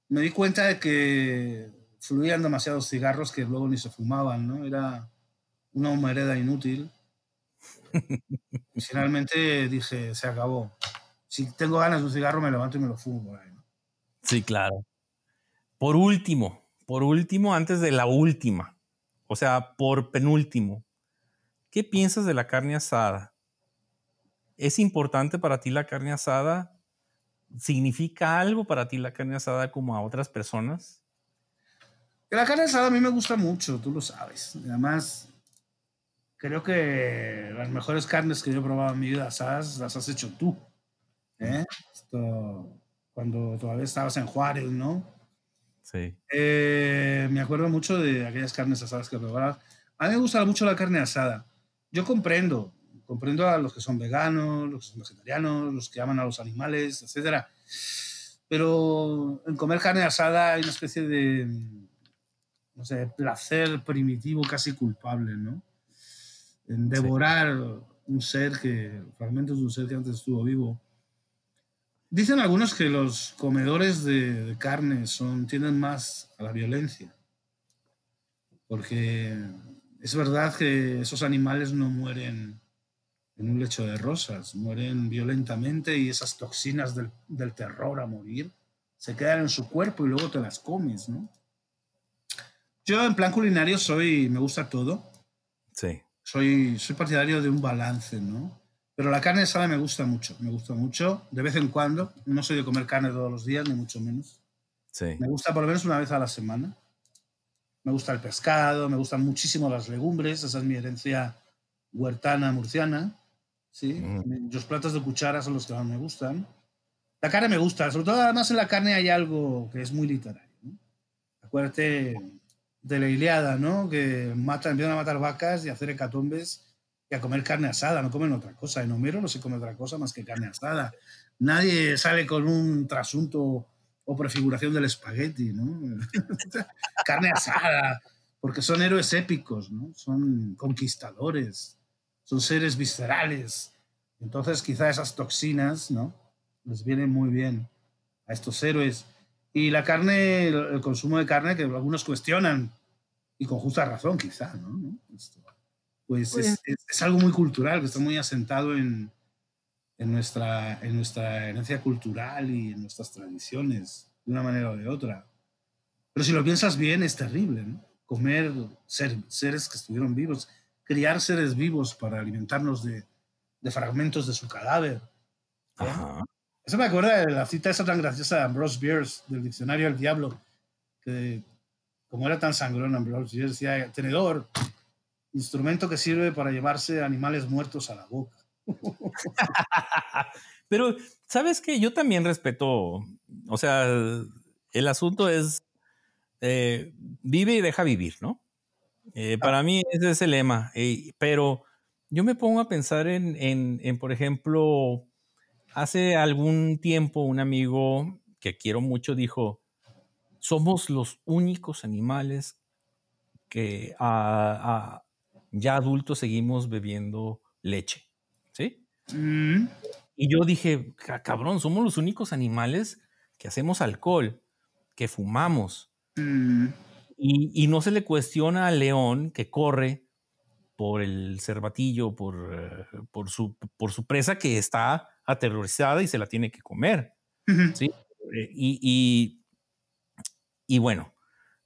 Me di cuenta de que fluían demasiados cigarros que luego ni se fumaban, ¿no? Era una humareda inútil. Finalmente dije, se acabó. Si tengo ganas de un cigarro, me levanto y me lo fumo por ahí. Sí, claro. Por último, por último, antes de la última, o sea, por penúltimo, ¿qué piensas de la carne asada? ¿Es importante para ti la carne asada? ¿Significa algo para ti la carne asada como a otras personas? La carne asada a mí me gusta mucho, tú lo sabes. Además, creo que las mejores carnes que yo he probado en mi vida asadas las has hecho tú. ¿eh? cuando todavía estabas en Juárez, ¿no? Sí. Eh, me acuerdo mucho de aquellas carnes asadas que preparabas. A mí me gusta mucho la carne asada. Yo comprendo, comprendo a los que son veganos, los que son vegetarianos, los que aman a los animales, etc. Pero en comer carne asada hay una especie de, no sé, placer primitivo casi culpable, ¿no? En devorar un ser que, fragmentos de un ser que antes estuvo vivo Dicen algunos que los comedores de, carne son, tienden más a la violencia, porque es verdad que esos animales no mueren en un lecho de rosas, mueren violentamente y esas toxinas del, del terror a morir se quedan en su cuerpo y luego te las comes, ¿no? Yo en plan culinario soy, me gusta todo. Sí. Soy, soy partidario de un balance, ¿no? Pero la carne asada me gusta mucho, me gusta mucho, de vez en cuando. No soy de comer carne todos los días, ni mucho menos. Sí. Me gusta por lo menos una vez a la semana. Me gusta el pescado, me gustan muchísimo las legumbres, esa es mi herencia huertana murciana. ¿sí? Mm. Los platos de cuchara son los que más me gustan. La carne me gusta, sobre todo además en la carne hay algo que es muy literario. ¿no? Acuérdate de la Iliada, ¿no? Que matan, empiezan a matar vacas y a hacer hecatombes y a comer carne asada, no comen otra cosa. En Homero no se come otra cosa más que carne asada. Nadie sale con un trasunto o prefiguración del espagueti, ¿no? carne asada, porque son héroes épicos, ¿no? Son conquistadores, son seres viscerales. Entonces quizá esas toxinas, ¿no? Les vienen muy bien a estos héroes. Y la carne, el, el consumo de carne, que algunos cuestionan, y con justa razón quizá, ¿no? Pues Pues- es, es- es algo muy cultural, que está muy asentado en, en, nuestra, en nuestra herencia cultural y en nuestras tradiciones, de una manera o de otra. Pero si lo piensas bien, es terrible, ¿no? Comer ser- seres que estuvieron vivos, criar seres vivos para alimentarnos de, de fragmentos de su cadáver. Ajá. Eso me acuerda de la cita esa tan graciosa de Ambrose Bierce, del diccionario del diablo, que como era tan sangrón Ambrose Bierce decía, tenedor, instrumento que sirve para llevarse animales muertos a la boca. Pero, ¿sabes qué? Yo también respeto, o sea, el asunto es, eh, vive y deja vivir, ¿no? Eh, para mí ese es el lema, eh, pero yo me pongo a pensar en, en, en, por ejemplo, hace algún tiempo un amigo que quiero mucho dijo, somos los únicos animales que a- a- ya adultos seguimos bebiendo leche, ¿sí? Mm, Y yo dije, "Ca- cabrón, somos los únicos animales que hacemos alcohol, que fumamos. mm, Y, y no se le cuestiona al león que corre por el cervatillo, por, eh, por, su, por su presa que está aterrorizada y se la tiene que comer. ¿sí? Eh, Y, y, y bueno,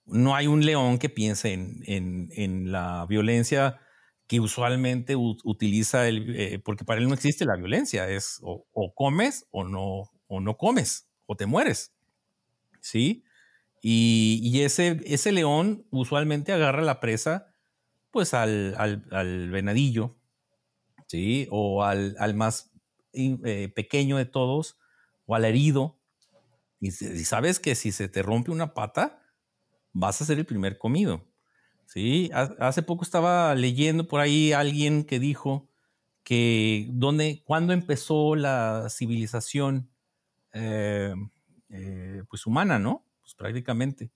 no hay un león que piense en, en- en la violencia que usualmente utiliza, el, eh, porque para él no existe la violencia, es o, o comes o no, o no comes, o te mueres, ¿sí? Y, y ese, ese león usualmente agarra la presa pues al, al, al venadillo, ¿sí? O al, al más eh, pequeño de todos, o al herido. Y, sabes que si se te rompe una pata, vas a ser el primer comido. ¿sí? Ha- Hace poco estaba leyendo por ahí alguien que dijo que donde, cuando empezó la civilización eh, eh, pues humana, ¿no? Pues prácticamente.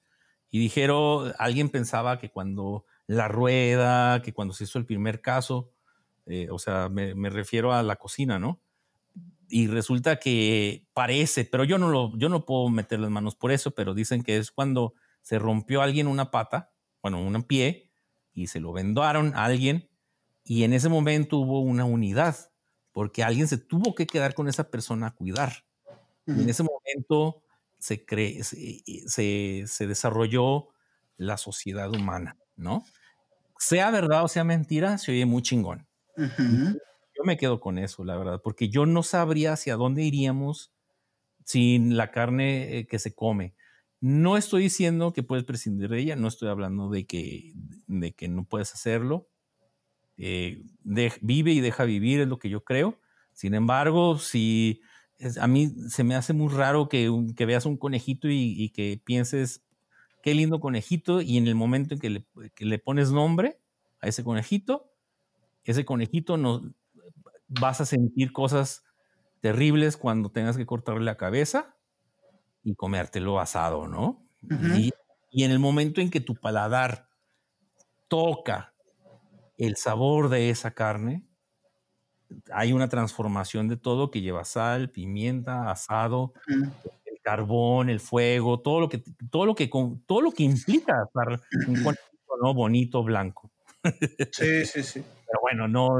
Y dijeron, alguien pensaba que cuando la rueda, que cuando se hizo el primer caso, o sea, me refiero a la cocina, ¿no? Y resulta que parece, pero yo no, lo, yo no puedo meter las manos por eso, pero dicen que es cuando se rompió a alguien una pata, bueno, un pie, y se lo vendaron a alguien, y en ese momento hubo una unidad, porque alguien se tuvo que quedar con esa persona a cuidar. Y en ese momento se, cre- se, se- se desarrolló la sociedad humana, ¿no? Sea verdad o sea mentira, se oye muy chingón. Ujú. Me quedo con eso, la verdad, porque yo no sabría hacia dónde iríamos sin la carne eh, que se come. No estoy diciendo que puedes prescindir de ella, no estoy hablando de que, de que no puedes hacerlo. Eh, vive y deja vivir es lo que yo creo. Sin embargo, si a mí se me hace muy raro que, que veas un conejito y, y que pienses, qué lindo conejito, y en el momento en que le, que le pones nombre a ese conejito, ese conejito no, vas a sentir cosas terribles cuando tengas que cortarle la cabeza y comértelo asado, ¿no? Y, y en el momento en que tu paladar toca el sabor de esa carne, hay una transformación de todo que lleva sal, pimienta, asado, el carbón, el fuego, todo lo que, todo lo que, todo lo que implica estar un ¿no? bonito, blanco. Sí, sí, sí. Pero bueno, no,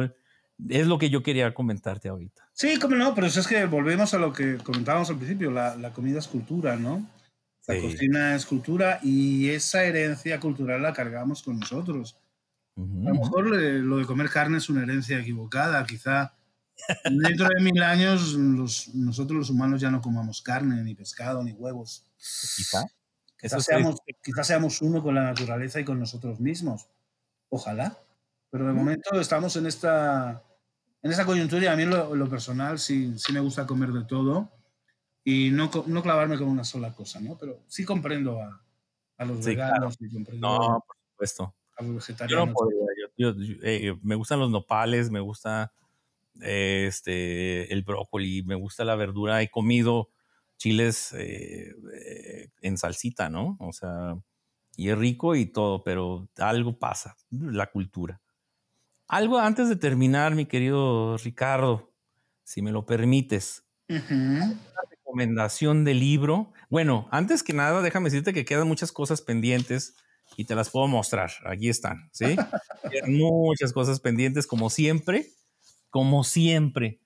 es lo que yo quería comentarte ahorita. Sí, cómo no, pero es que volvemos a lo que comentábamos al principio, la, la comida es cultura, ¿no? La Sí. cocina es cultura y esa herencia cultural la cargamos con nosotros. A lo mejor eh, lo de comer carne es una herencia equivocada, quizá Dentro de mil años, nosotros los humanos ya no comamos carne, ni pescado, ni huevos. Quizá. Quizás seamos, seamos uno con la naturaleza y con nosotros mismos. Ojalá. Pero de momento estamos en esta, en esta coyuntura a mí lo, lo personal sí, sí me gusta comer de todo y no, no clavarme con una sola cosa, ¿no? Pero sí comprendo a, a los veganos y comprendo no, por supuesto. a los vegetarianos. Yo, eh, me gustan los nopales, me gusta eh, este, el brócoli, me gusta la verdura. He comido chiles eh, en salsita, ¿no? O sea, y es rico y todo, pero algo pasa, la cultura. Algo antes de terminar, mi querido Ricardo, si me lo permites. Una recomendación de libro. Bueno, antes que nada, déjame decirte que quedan muchas cosas pendientes y te las puedo mostrar. Aquí están, ¿sí? muchas cosas pendientes, como siempre, como siempre.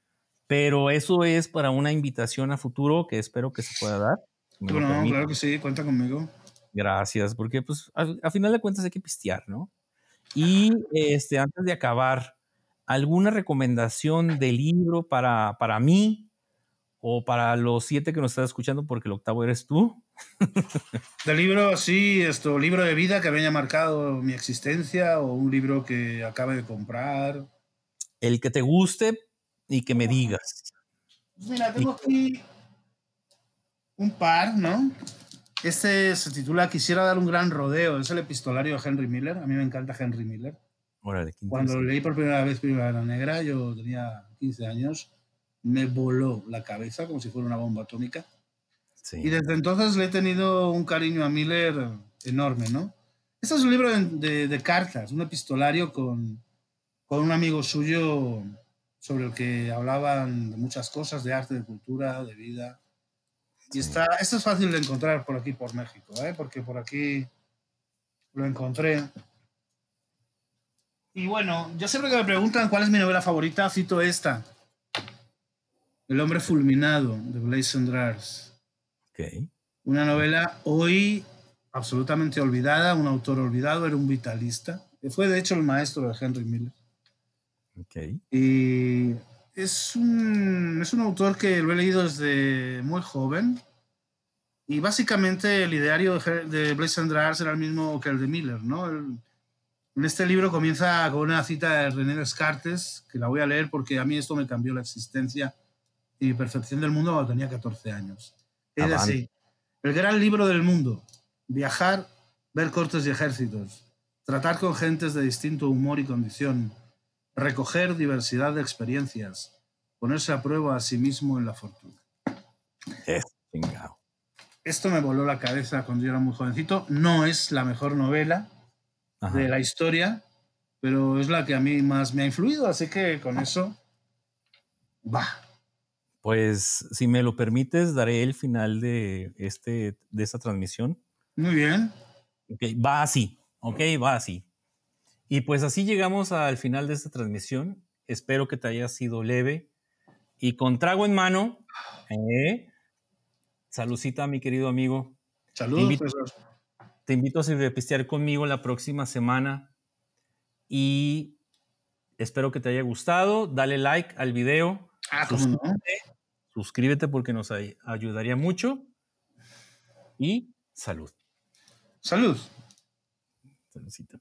Pero eso es para una invitación a futuro que espero que se pueda dar. Claro que sí, cuenta conmigo. Gracias, porque pues a, final de cuentas hay que pistear, ¿no? Y este, antes de acabar, ¿alguna recomendación de libro para, para mí o para los siete que nos están escuchando porque el octavo eres tú? de libro, sí, esto, libro de vida que me haya marcado mi existencia o un libro que acabe de comprar. El que te guste y que me digas. Pues mira, tengo aquí un par, ¿no? Este se titula Quisiera dar un gran rodeo. Es el epistolario de Henry Miller. A mí me encanta Henry Miller. Cuando lo leí por primera vez Primavera Negra, yo tenía 15 años, me voló la cabeza como si fuera una bomba atómica. Y desde entonces le he tenido un cariño a Miller enorme, ¿no? Este es un libro de, de, cartas, un epistolario con, con, un amigo suyo sobre el que hablaban de muchas cosas, de arte, de cultura, de vida. Y está, esto es fácil de encontrar por aquí, por México, ¿eh? porque por aquí lo encontré. Y bueno, yo siempre que me preguntan cuál es mi novela favorita, cito esta. El hombre fulminado, de Blaise Cendrars. Okay. Una novela hoy absolutamente olvidada, un autor olvidado, era un vitalista. Fue de hecho el maestro de Henry Miller. Okay. Y es un, es un autor que lo he leído desde muy joven. Y básicamente el ideario de Blaise Cendrars era el mismo que el de Miller, ¿no? en este libro comienza con una cita de René Descartes, que la voy a leer porque a mí esto me cambió la existencia y mi percepción del mundo cuando tenía 14 años. Es así, el gran libro del mundo, viajar, ver cortes y ejércitos, tratar con gentes de distinto humor y condición, recoger diversidad de experiencias, ponerse a prueba a sí mismo en la fortuna. Esto me voló la cabeza cuando yo era muy jovencito. No es la mejor novela de la historia, pero es la que a mí más me ha influido, así que con eso va. Pues si me lo permites, daré el final de, este, de esta transmisión. Muy bien. Okay, va así, ok, va así. Y pues así llegamos al final de esta transmisión. Espero que te haya sido leve. Y con trago en mano, eh, saludcita, mi querido amigo. Saludos. Te invito, te a pistear conmigo la próxima semana. Y espero que te haya gustado. Dale like al video. Ah, suscríbete, no? suscríbete porque nos ayudaría mucho. Y salud. Salud. Saludcita.